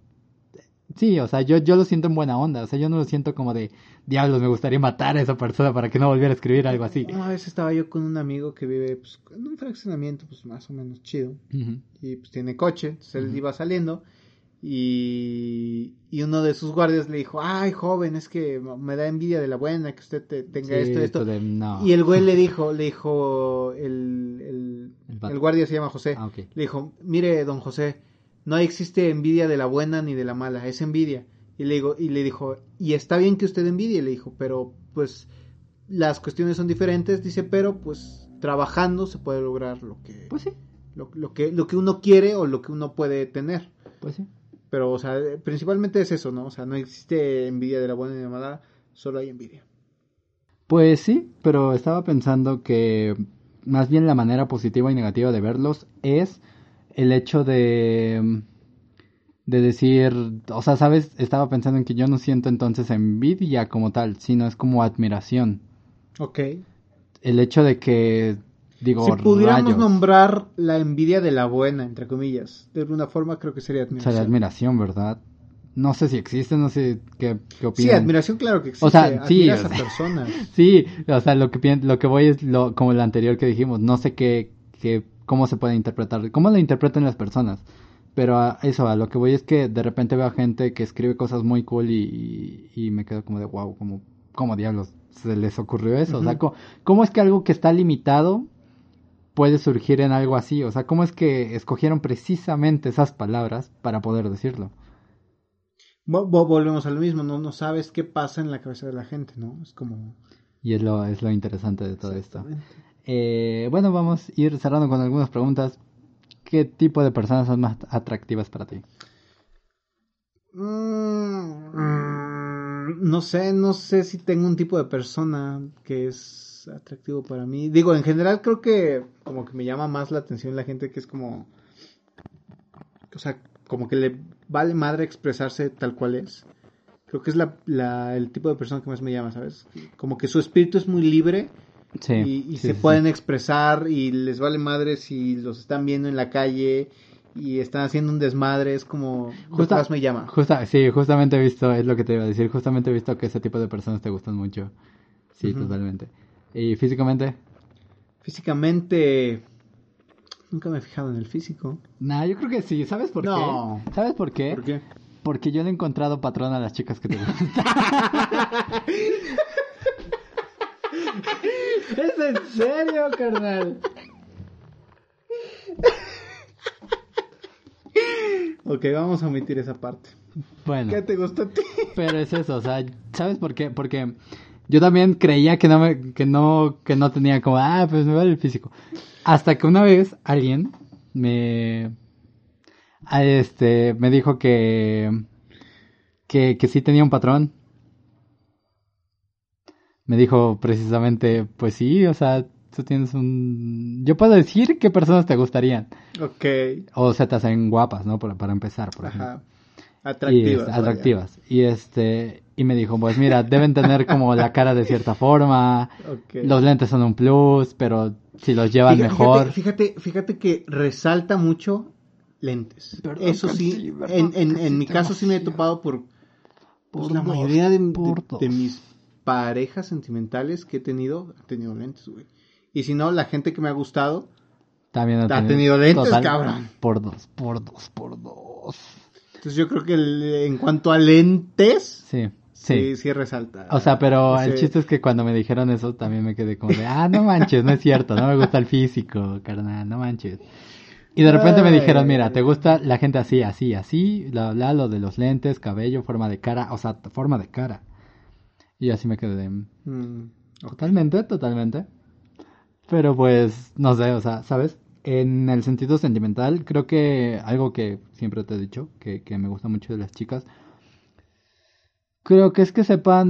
sí, o sea, yo, yo lo siento en buena onda. O sea, yo no lo siento como de diablos, me gustaría matar a esa persona para que no volviera a escribir algo así. Una vez estaba yo con un amigo que vive pues, en un fraccionamiento pues más o menos chido y pues tiene coche, entonces él iba saliendo y, y uno de sus guardias le dijo, ay joven, es que me da envidia de la buena que usted te- tenga Sí, esto, esto. de- no. Y el güey le [laughs] dijo, le dijo, el, el, El vato. el guardia se llama José, Ah, le dijo, mire don José, no existe envidia de la buena ni de la mala, es envidia. Y le, digo, y le dijo, y está bien que usted envidie, le dijo, pero pues las cuestiones son diferentes, dice, pero pues trabajando se puede lograr lo que, Pues sí, lo, lo que, lo que uno quiere o lo que uno puede tener. pues sí. Pero, o sea, principalmente es eso, ¿no? O sea, no existe envidia de la buena ni de la mala, solo hay envidia. Pues sí, pero estaba pensando que más bien la manera positiva y negativa de verlos es el hecho de de decir, o sea, sabes, estaba pensando en que yo no siento entonces envidia como tal, sino es como admiración. Ok. El hecho de que digo, si pudiéramos rayos, nombrar la envidia de la buena, entre comillas, de alguna forma creo que sería admiración. sería admiración, ¿verdad? No sé si existe, no sé qué, qué Sí, opinan. admiración claro que existe. O sea, sí, o esas sea. personas. [laughs] Sí, o sea, lo que lo que voy es lo como el anterior que dijimos, no sé qué, qué cómo se puede interpretar, cómo lo interpretan las personas. Pero a eso, a lo que voy es que de repente veo a gente que escribe cosas muy cool y, y, y me quedo como de wow, como, ¿cómo diablos se les ocurrió eso? O sea. ¿cómo, cómo es que algo que está limitado puede surgir en algo así? O sea, ¿cómo es que escogieron precisamente esas palabras para poder decirlo? Vo- vo- volvemos a lo mismo, no, no sabes qué pasa en la cabeza de la gente, ¿no? Es como... Y es lo, es lo interesante de todo esto. Eh, bueno, vamos a ir cerrando con algunas preguntas. ¿Qué tipo de personas son más atractivas para ti? Mm, no sé, no sé si tengo un tipo de persona que es atractivo para mí. Digo, en general creo que como que me llama más la atención la gente que es como... O sea, como que le vale madre expresarse tal cual es. Creo que es la- el tipo de persona que más me llama, ¿sabes? Como que su espíritu es muy libre Sí. y, y sí, se sí, pueden expresar y les vale madre si los están viendo en la calle y están haciendo un desmadre, es como Justa- me llama. Justa, sí, justamente he visto, es lo que te iba a decir, justamente he visto que ese tipo de personas te gustan mucho. Sí, totalmente. ¿Y físicamente? Físicamente nunca me he fijado en el físico. Nah, yo creo que sí. ¿Sabes por No. qué? ¿Sabes por qué? ¿Por qué? Porque yo le he encontrado patrón a las chicas que te gustan. [laughs] ¿Es en serio, carnal? Ok, vamos a omitir esa parte. Bueno. ¿Qué te gusta a ti? Pero es eso, o sea, ¿sabes por qué? Porque yo también creía que no me, que no, que no tenía como, ah, pues me vale el físico. Hasta que una vez alguien me, a este, me dijo que, que, que sí tenía un patrón. Me dijo precisamente, pues sí, o sea, tú tienes un, yo puedo decir qué personas te gustarían. Ok, O se te hacen guapas, ¿no? Para, para empezar, por ejemplo. ajá. Y, Atractivas. este, vaya. atractivas. Y este, y me dijo, pues mira, deben tener como la cara de cierta forma, Ok. los lentes son un plus, pero si los llevan Fíjate- mejor. Fíjate, fíjate, que resalta mucho lentes. Perdón, Eso sí, en, en, en mi caso sí me he topado por, pues, Por la mayoría de, de mis parejas sentimentales que he tenido, han tenido lentes, güey. Y si no, la gente que me ha gustado, También Ha tenido lentes, cabrón. Por dos, por dos, por dos. entonces yo creo que el- en cuanto a lentes, Sí, sí, sí, resalta. O sea, pero el chiste es que cuando me dijeron eso también me quedé como de, ah, no manches, no es cierto, no me gusta el físico, carnal, no manches. Y de repente me dijeron, mira, ¿te gusta la gente así, así, así? Bla, bla, lo de los lentes, cabello, forma de cara, o sea, forma de cara. Y así me quedé Mm, Totalmente, totalmente. Pero pues, no sé, o sea, ¿sabes? En el sentido sentimental, creo que algo que siempre te he dicho, que, que me gusta mucho de las chicas, creo que es que sepan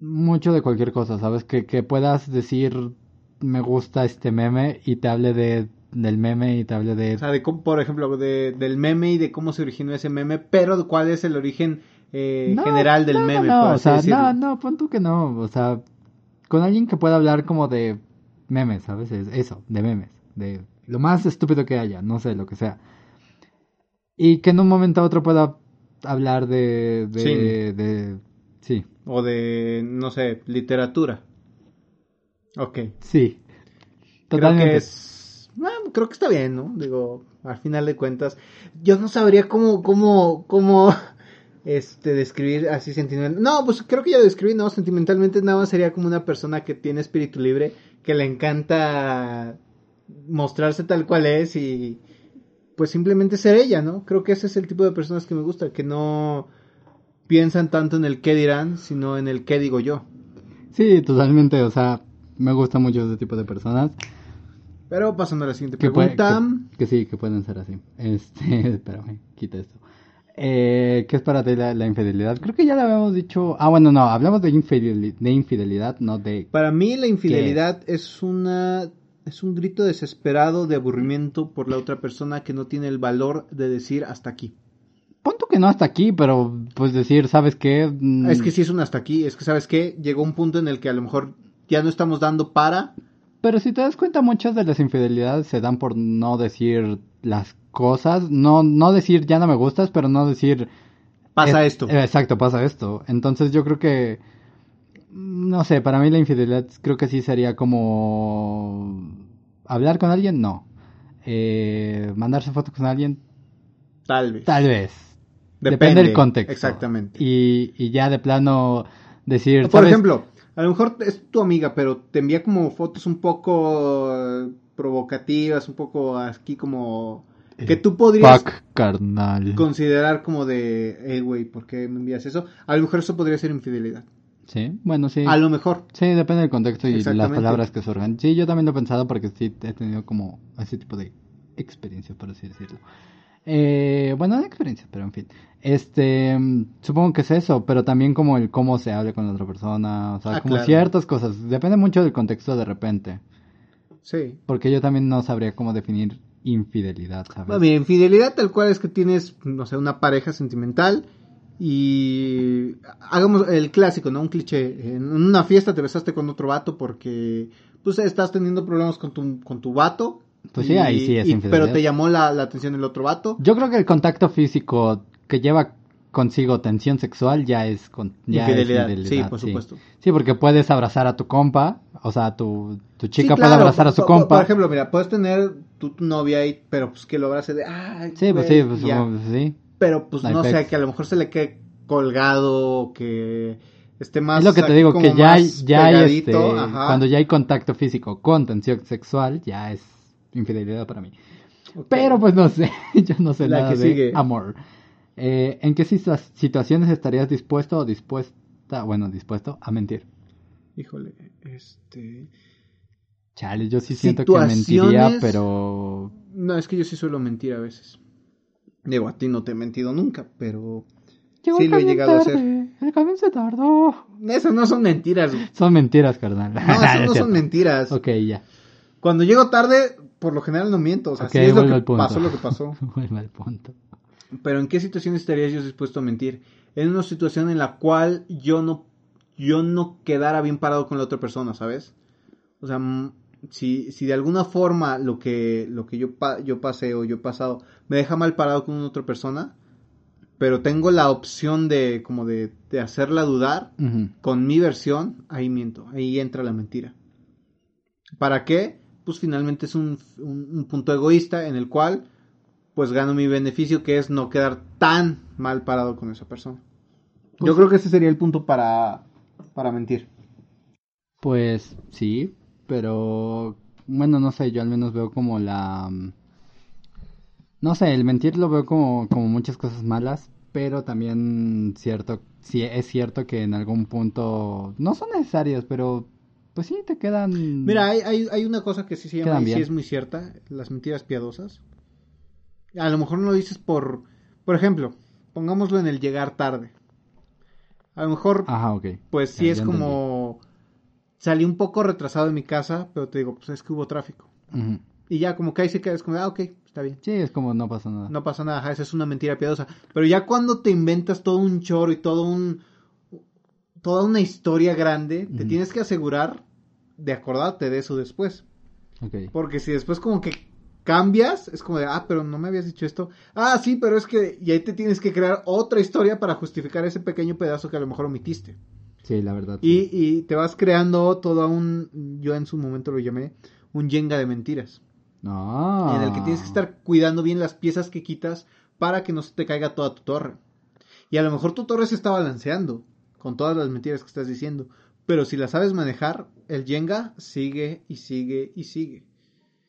mucho de cualquier cosa, ¿sabes? Que, que puedas decir, me gusta este meme y te hable de, del meme y te hable de... O sea, de cómo, por ejemplo, de, del meme y de cómo se originó ese meme, pero cuál es el origen eh, No, general del no, meme. No, por o sea, decirlo. no, no, pon tú que no. O sea, con alguien que pueda hablar como de memes, ¿sabes? Es eso, de memes. De lo más estúpido que haya, no sé, lo que sea. Y que en un momento a otro pueda hablar de. de, Sí. de sí, O de, no sé, literatura. Ok. sí. Creo Totalmente. que es. bueno, creo que está bien, ¿no? Digo, al final de cuentas. Yo no sabría cómo, cómo, cómo. Este, describir así sentimental. No, pues creo que ya lo describí, ¿no? Sentimentalmente nada más sería como una persona que tiene espíritu libre, que le encanta mostrarse tal cual es y pues simplemente ser ella, ¿no? Creo que ese es el tipo de personas que me gusta, que no piensan tanto en el qué dirán, sino en el qué digo yo. Sí, totalmente. O sea, me gusta mucho ese tipo de personas. Pero pasando a la siguiente puede- pregunta. que, que sí, que pueden ser así. [laughs] Este, espérame, quita esto. Eh, ¿Qué es para ti la, la infidelidad? Creo que ya lo habíamos dicho. Ah, bueno, no, hablamos de, infideli- de infidelidad, no de... Para mí la infidelidad es una es un grito desesperado de aburrimiento por la otra persona que no tiene el valor de decir hasta aquí. Punto que no hasta aquí, pero pues decir, ¿sabes qué? Mm, Es que si es un hasta aquí, es que sabes qué, llegó un punto en el que a lo mejor ya no estamos dando para Pero si te das cuenta, muchas de las infidelidades se dan por no decir las cosas. No, no decir ya no me gustas, pero no decir... pasa Es- esto. Exacto, pasa esto. Entonces yo creo que, no sé, para mí la infidelidad creo que sí sería como hablar con alguien, no. Eh, mandarse fotos con alguien, Tal vez. tal vez. Depende, Depende del contexto. Exactamente. Y, y ya de plano decir, Por ¿sabes? ejemplo, a lo mejor es tu amiga, pero te envía como fotos un poco eh, provocativas, un poco aquí como que tú podrías carnal. considerar como de, hey, güey, ¿por qué me envías eso? A lo mejor eso podría ser infidelidad. Sí, bueno, sí. A lo mejor. Sí, depende del contexto y las palabras que surjan. Sí, yo también lo he pensado porque sí he tenido como ese tipo de experiencia, por así decirlo. Eh, bueno, no experiencia, pero en fin. Este, mm, supongo que es eso, pero también como el cómo se hable con la otra persona, o sea, Ah, como claro. ciertas cosas. Depende mucho del contexto de repente, Sí. porque yo también no sabría cómo definir infidelidad, ¿sabes? Bueno, mira, infidelidad tal cual es que tienes, no sé, una pareja sentimental y hagamos el clásico, ¿no? Un cliché. En una fiesta te besaste con otro vato porque pues estás teniendo problemas con tu, con tu vato. Pues sí, ahí sí es y- infidelidad. Pero te llamó la, la atención el otro vato. Yo creo que el contacto físico que lleva consigo tensión sexual ya es, con, ya es Infidelidad, sí, por supuesto. Sí, porque puedes abrazar a tu compa, o sea, tu, tu chica Sí, puede abrazar a su por- compa. Por ejemplo, mira, puedes tener tu, tu novia ahí, pero pues que lo abrace de, ay, sí, pues güey", sí, pues, y ya. sí. Pero pues No sé, que a lo mejor se le quede colgado, que esté más. es lo que te digo, que ya hay, ya hay este, cuando ya hay contacto físico con tensión sexual, ya es infidelidad para mí. Pero pues no sé, [laughs] yo no sé La nada que de sigue. amor. Eh, ¿En qué situa- situaciones estarías dispuesto o dispuesta, bueno, dispuesto a mentir? Híjole, este. Chale, yo sí siento que mentiría, pero... No, es que yo sí suelo mentir a veces. Digo, a ti no te he mentido nunca, pero. Llegó Sí el lo he camión llegado a hacer. tarde, El camión se tardó. Esas no son mentiras. güey. Son mentiras, carnal. No, esas [laughs] no son mentiras. Ok, ya. Cuando llego tarde, por lo general no miento. O sea, Ok, sí es lo vuelvo que al punto. pasó lo que pasó. [laughs] Vuelve al punto. Pero ¿en qué situación estarías yo dispuesto a mentir? En una situación en la cual yo no, yo no quedara bien parado con la otra persona, ¿sabes? O sea, si, si de alguna forma lo que, lo que yo, pa- yo pasé o yo he pasado me deja mal parado con una otra persona, pero tengo la opción de, como de, de hacerla dudar, con mi versión, ahí miento, ahí entra la mentira. ¿Para qué? Pues finalmente es un, un- un punto egoísta en el cual pues gano mi beneficio que es no quedar tan mal parado con esa persona. Yo creo que ese sería el punto para, para mentir. Pues sí, pero bueno, no sé, yo al menos veo como la... No sé, el mentir lo veo como, como muchas cosas malas, pero también cierto, sí es cierto que en algún punto no son necesarios, pero pues sí te quedan... Mira, hay, hay, hay una cosa que sí se llama y sí es muy cierta, las mentiras piadosas. A lo mejor no lo dices por, por ejemplo, pongámoslo en el llegar tarde. A lo mejor, Ajá, pues sí ya, es ya como, salí un poco retrasado de mi casa, pero te digo, pues es que hubo tráfico. Y ya como que ahí se queda, es como, ah, ok, está bien. Sí, es como no pasa nada. No pasa nada, ajá, esa es una mentira piadosa. Pero ya cuando te inventas todo un choro y todo un toda una historia grande, te tienes que asegurar de acordarte de eso después. Porque si después como que cambias, es como de, ah, pero no me habías dicho esto. Ah, sí, pero es que, y ahí te tienes que crear otra historia para justificar ese pequeño pedazo que a lo mejor omitiste. Sí, la verdad. Y, sí. y te vas creando todo un, yo en su momento lo llamé, un yenga de mentiras. No. En el que tienes que estar cuidando bien las piezas que quitas para que no se te caiga toda tu torre. Y a lo mejor tu torre se está balanceando con todas las mentiras que estás diciendo. Pero si la sabes manejar, el Jenga sigue y sigue y sigue.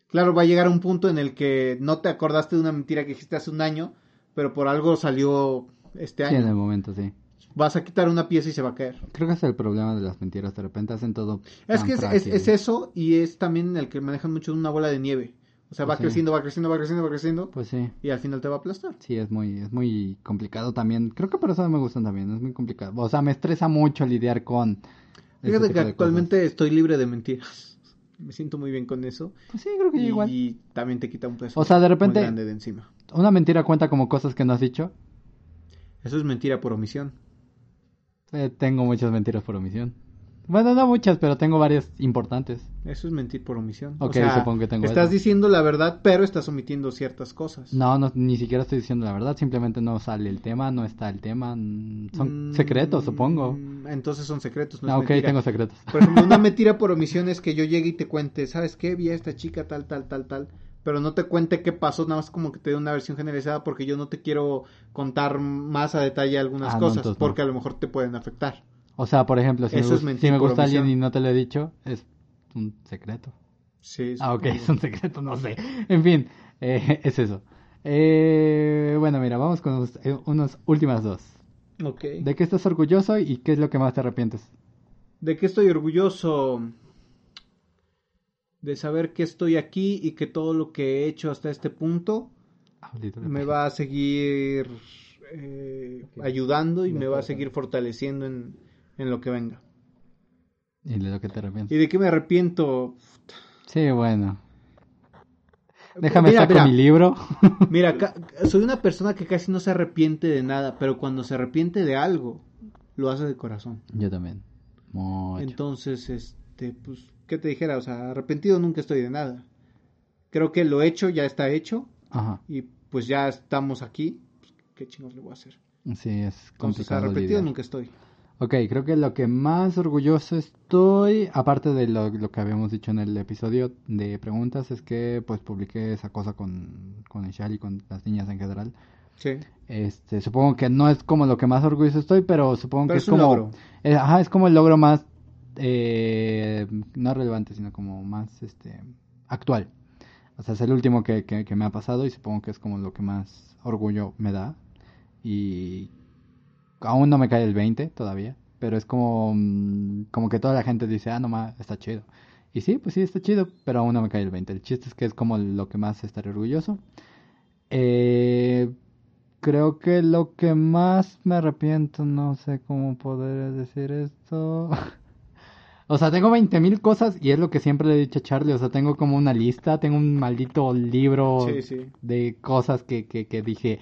Claro, va a llegar un punto en el que no te acordaste de una mentira que dijiste hace un año, pero por algo salió este Sí, en el año. momento, sí. Vas a quitar una pieza y se va a caer. Creo que es el problema de las mentiras. De repente hacen todo. Es que es, es- frágil. es eso y es también el que manejan mucho una bola de nieve. O sea, va Pues sí. creciendo, va creciendo, va creciendo, va creciendo Pues sí. y al final te va a aplastar. Sí, es muy, es muy complicado también. Creo que por eso me gustan también. Es muy complicado. O sea, me estresa mucho lidiar con. Fíjate que actualmente estoy libre de mentiras. [laughs] Me siento muy bien con eso. Pues sí, creo que Y, igual. y también te quita un peso. O sea, de repente- muy grande de encima. Una mentira cuenta como cosas que no has dicho. Eso es mentira por omisión. Eh, tengo muchas mentiras por omisión. Bueno, no muchas, pero tengo varias importantes. Eso es mentir por omisión. Ok, o sea, supongo que tengo estás eso. diciendo la verdad, pero estás omitiendo ciertas cosas. No, no, ni siquiera estoy diciendo la verdad. Simplemente no sale el tema, no está el tema. mm, Son Mm, secretos, supongo. Entonces son secretos. No es Ah, ok, mentira. tengo secretos. Por ejemplo, una [laughs] mentira por omisión es que yo llegue y te cuente, ¿sabes qué? Vi a esta chica tal, tal, tal, tal. Pero no te cuente qué pasó, nada más como que te dé una versión generalizada porque yo no te quiero contar más a detalle algunas Ah, cosas no. porque a lo mejor te pueden afectar. O sea, por ejemplo, si me, es si me gusta alguien y no te lo he dicho, es un secreto. Sí, Ah, ok, es un secreto, no sé. En fin, eh, [laughs] es eso. Eh, bueno, mira, vamos con unos, eh, unas últimas dos. Ok. ¿De qué estás orgulloso y qué es lo que más te arrepientes? ¿De qué estoy orgulloso? De saber que estoy aquí y que todo lo que he hecho hasta este punto maldito me va a seguir eh, ayudando y me va a seguir fortaleciendo en, en lo que venga. ¿Y de lo que te arrepientes? ¿Y de qué me arrepiento? Sí, bueno. Déjame Mira, saco mira. mi libro. [laughs] Mira, soy una persona que casi no se arrepiente de nada, pero cuando se arrepiente de algo, lo hace de corazón. Yo también. Mucho. Entonces, este, pues, ¿qué te dijera? O sea, arrepentido nunca estoy de nada. Creo que lo hecho ya está hecho Ajá. y pues ya estamos aquí. Pues, ¿Qué chingos le voy a hacer? Sí, es Entonces, complicado arrepentido lidiar. nunca estoy. Ok, creo que lo que más orgulloso estoy, aparte de lo, lo que habíamos dicho en el episodio de preguntas, es que pues publiqué esa cosa con, con Ishal y con las niñas en general. Sí. Este, supongo que no es como lo que más orgulloso estoy, pero supongo Pero que es como, logro. eh, ajá, es como el logro más, eh, no relevante, sino como más, este, actual. O sea, es el último que, que, me ha pasado y supongo que es como lo que más orgullo me da. Y aún no me cae el 20 todavía, pero es como, mm, como que toda la gente dice, ah, no más, está chido. Y sí, pues sí, está chido, pero aún no me cae el 20. El chiste es que es como lo que más estaré orgulloso. Eh, creo que lo que más me arrepiento, no sé cómo poder decir esto. [laughs] O sea, tengo 20.000 cosas y es lo que siempre le he dicho a Charlie. O sea, tengo como una lista, tengo un maldito libro Sí, sí. de cosas que, que, que dije,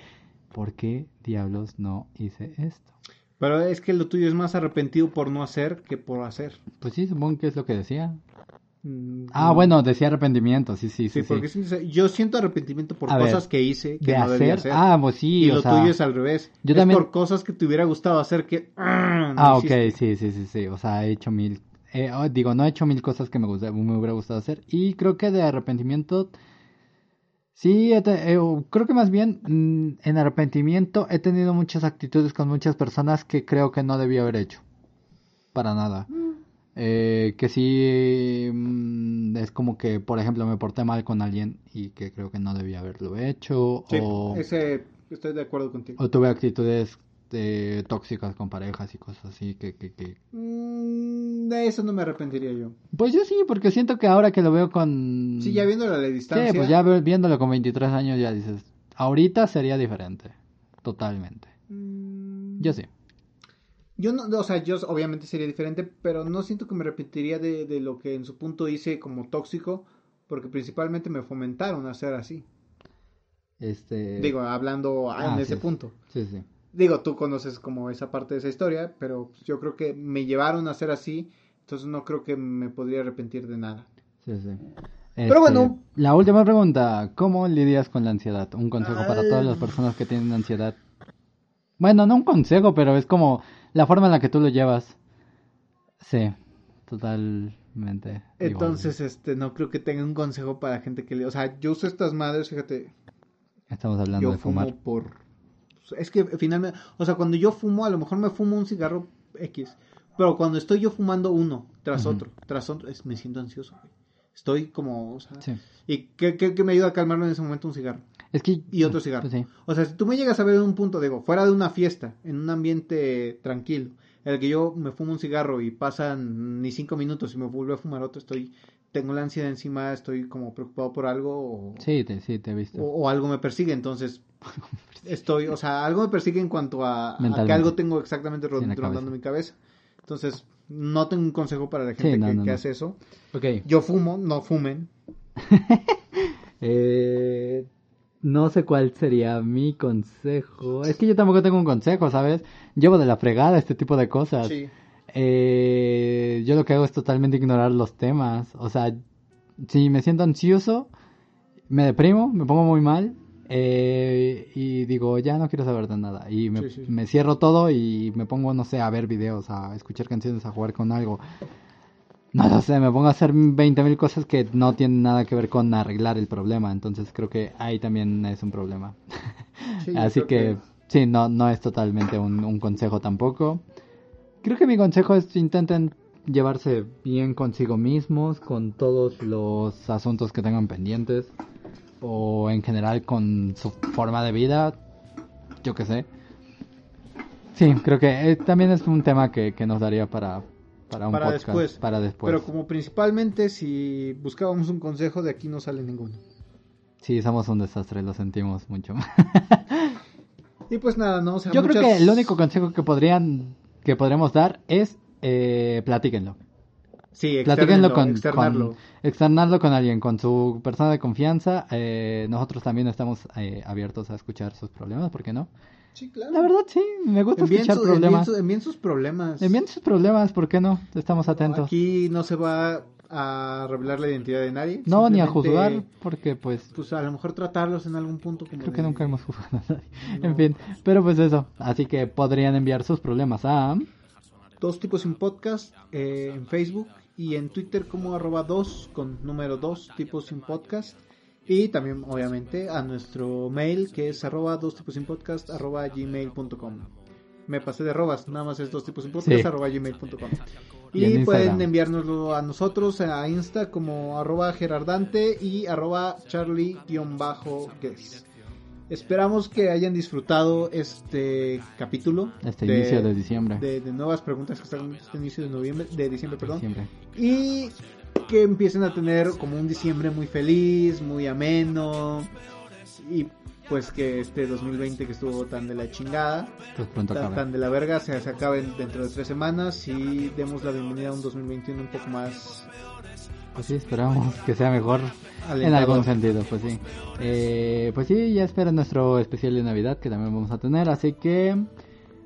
¿por qué diablos no hice esto? Pero es que lo tuyo es más arrepentido por no hacer que por hacer. Pues sí, supongo que es lo que decía. Mm, Ah, no. bueno, decía arrepentimiento, sí, sí, Sí, sí. porque sí. yo siento arrepentimiento por A ver, cosas que hice que De no debía hacer, hacer. ah, pues sí, y o lo sea... tuyo es al revés. yo es también- por cosas que te hubiera gustado hacer que... ah, no Ah, ok, hiciste. sí, sí, sí, sí. O sea, he hecho mil. Eh, oh, digo, no he hecho mil cosas que me, gusta- me hubiera gustado hacer. Y creo que de arrepentimiento. Sí, he te- eh, creo que más bien mm, en arrepentimiento he tenido muchas actitudes con muchas personas que creo que no debía haber hecho. Para nada. Eh, que sí mm, es como que, por ejemplo, me porté mal con alguien y que creo que no debía haberlo hecho. Sí, o, ese, estoy de acuerdo contigo. o tuve actitudes eh, tóxicas con parejas y cosas así que, que, que... Mm, de eso no me arrepentiría yo. Pues yo sí, porque siento que ahora que lo veo con... Sí, ya viéndolo a la distancia. Sí, pues ya viéndolo con 23 años ya dices, ahorita sería diferente, totalmente. Mm, Yo sí. Yo no, o sea, yo obviamente sería diferente, pero no siento que me arrepentiría de, de lo que en su punto hice como tóxico, porque principalmente me fomentaron a ser así. Este... Digo, hablando ah, en ese sí. punto. Sí, sí. Digo, tú conoces como esa parte de esa historia, pero yo creo que me llevaron a ser así, entonces no creo que me podría arrepentir de nada. Sí, sí. Pero Este, bueno. La última pregunta, ¿cómo lidias con la ansiedad? Un consejo para todas las personas que tienen ansiedad. Bueno, no un consejo, pero es como la forma en la que tú lo llevas. Sí, totalmente. igual. Entonces, este, no creo que tenga un consejo para gente que le... O sea, yo uso estas madres, fíjate, Estamos hablando yo de fumo fumar. por... Es que finalmente, o sea, cuando yo fumo, a lo mejor me fumo un cigarro X, pero cuando estoy yo fumando uno tras otro, tras otro, es- me siento ansioso. güey. Estoy como, o sea, Sí. ¿y qué, qué- qué me ayuda a calmarme en ese momento un cigarro? Es que... Y otro cigarro. Pues sí. O sea, si tú me llegas a ver en un punto, digo, fuera de una fiesta, en un ambiente tranquilo, en el que yo me fumo un cigarro y pasan ni cinco minutos y me vuelvo a fumar otro, estoy, tengo la ansiedad encima, estoy como preocupado por algo o, Sí, te, sí, te he visto. o, o algo me persigue, entonces [laughs] estoy, o sea, algo me persigue en cuanto a, a que algo tengo exactamente Sí, rondando cabeza. mi cabeza. Entonces, no tengo un consejo para la gente Sí, no, que, no, que no. hace eso. Ok. Yo fumo, no fumen. [laughs] Eh, no sé cuál sería mi consejo. Es que yo tampoco tengo un consejo, ¿sabes? Llevo de la fregada este tipo de cosas. Sí. Eh, yo lo que hago es totalmente ignorar los temas. O sea, si me siento ansioso, me deprimo, me pongo muy mal. eh, y digo, ya no quiero saber de nada. Y me, Sí, sí, sí. me cierro todo y me pongo, no sé, a ver videos, a escuchar canciones, a jugar con algo. No lo sé, me pongo a hacer 20.000 cosas que no tienen nada que ver con arreglar el problema. Entonces creo que ahí también es un problema. [laughs] Así que, sí, no, no es totalmente un, un consejo tampoco. Creo que mi consejo es intenten llevarse bien consigo mismos, con todos los asuntos que tengan pendientes, o en general con su forma de vida, yo qué sé. Sí, creo que eh, también es un tema que, que nos daría para, para un Para podcast. después. Para después. Pero como principalmente si buscábamos un consejo, de aquí no sale ninguno. Sí, somos un desastre, lo sentimos mucho. [laughs] Y pues nada, no, o sea, Yo creo que el único consejo que podrían que podremos dar es eh, platíquenlo. Sí, Platíquenlo externarlo, con, externarlo. con- externarlo con alguien, con su persona de confianza. Eh, nosotros también estamos eh, abiertos a escuchar sus problemas, ¿por qué no? Sí, claro. La verdad sí, me gusta envíen, escuchar su- envíen problemas. su- envíen sus problemas. Envíen sus problemas, ¿por qué no? Estamos atentos. Aquí no se va a revelar la identidad de nadie. no, ni a juzgar, porque pues Pues a lo mejor tratarlos en algún punto como creo que nunca hemos juzgado a nadie. No. En fin, pero pues eso. Así que podrían enviar sus problemas a... Dos tipos sin podcast eh, en Facebook y en Twitter como arroba dos con número dos tipos sin podcast. Y también obviamente a nuestro mail que es arroba dos tipos sin podcast arroba gmail.com. Me pasé de arrobas, nada más es dos tipos sin podcast Sí. arroba gmail.com. Y en Y pueden enviárnoslo a nosotros a Insta como arroba gerardante y arroba charlie-guess. Esperamos que hayan disfrutado este capítulo. Este inicio de diciembre. de, de nuevas preguntas que están este inicio de noviembre, de diciembre, perdón. Siempre. Y que empiecen a tener como un diciembre muy feliz, muy ameno. Y pues que este 2020 que estuvo tan de la chingada, Pues tan, tan de la verga, se, se acabe dentro de tres semanas y demos la bienvenida a un 2021 un poco más Pues sí, esperamos que sea mejor en algún sentido, pues sí. Eh, pues sí, ya esperen nuestro especial de Navidad que también vamos a tener, así que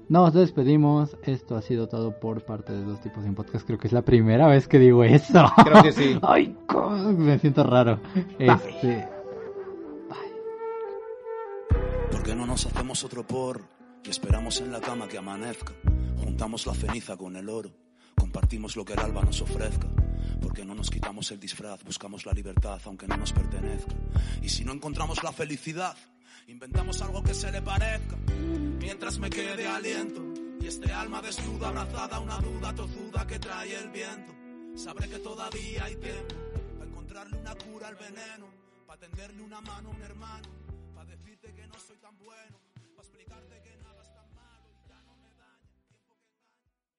nos despedimos. Esto ha sido todo por parte de Dos Tipos en Podcast. Creo que es la primera vez que digo eso. Creo que sí. [laughs] Ay, me siento raro. Este, ¿Por qué no nos hacemos otro porro y esperamos en la cama que amanezca? Juntamos la ceniza con el oro, compartimos lo que el alba nos ofrezca. ¿Por qué no nos Nos quitamos el disfraz, buscamos la libertad aunque no nos pertenezca. Y si no encontramos la felicidad, inventamos algo que se le parezca. Mientras me quede aliento y este alma desnuda abrazada a una duda tozuda que trae el viento. Sabré que todavía hay tiempo para encontrarle una cura al veneno, para tenderle una mano a un hermano,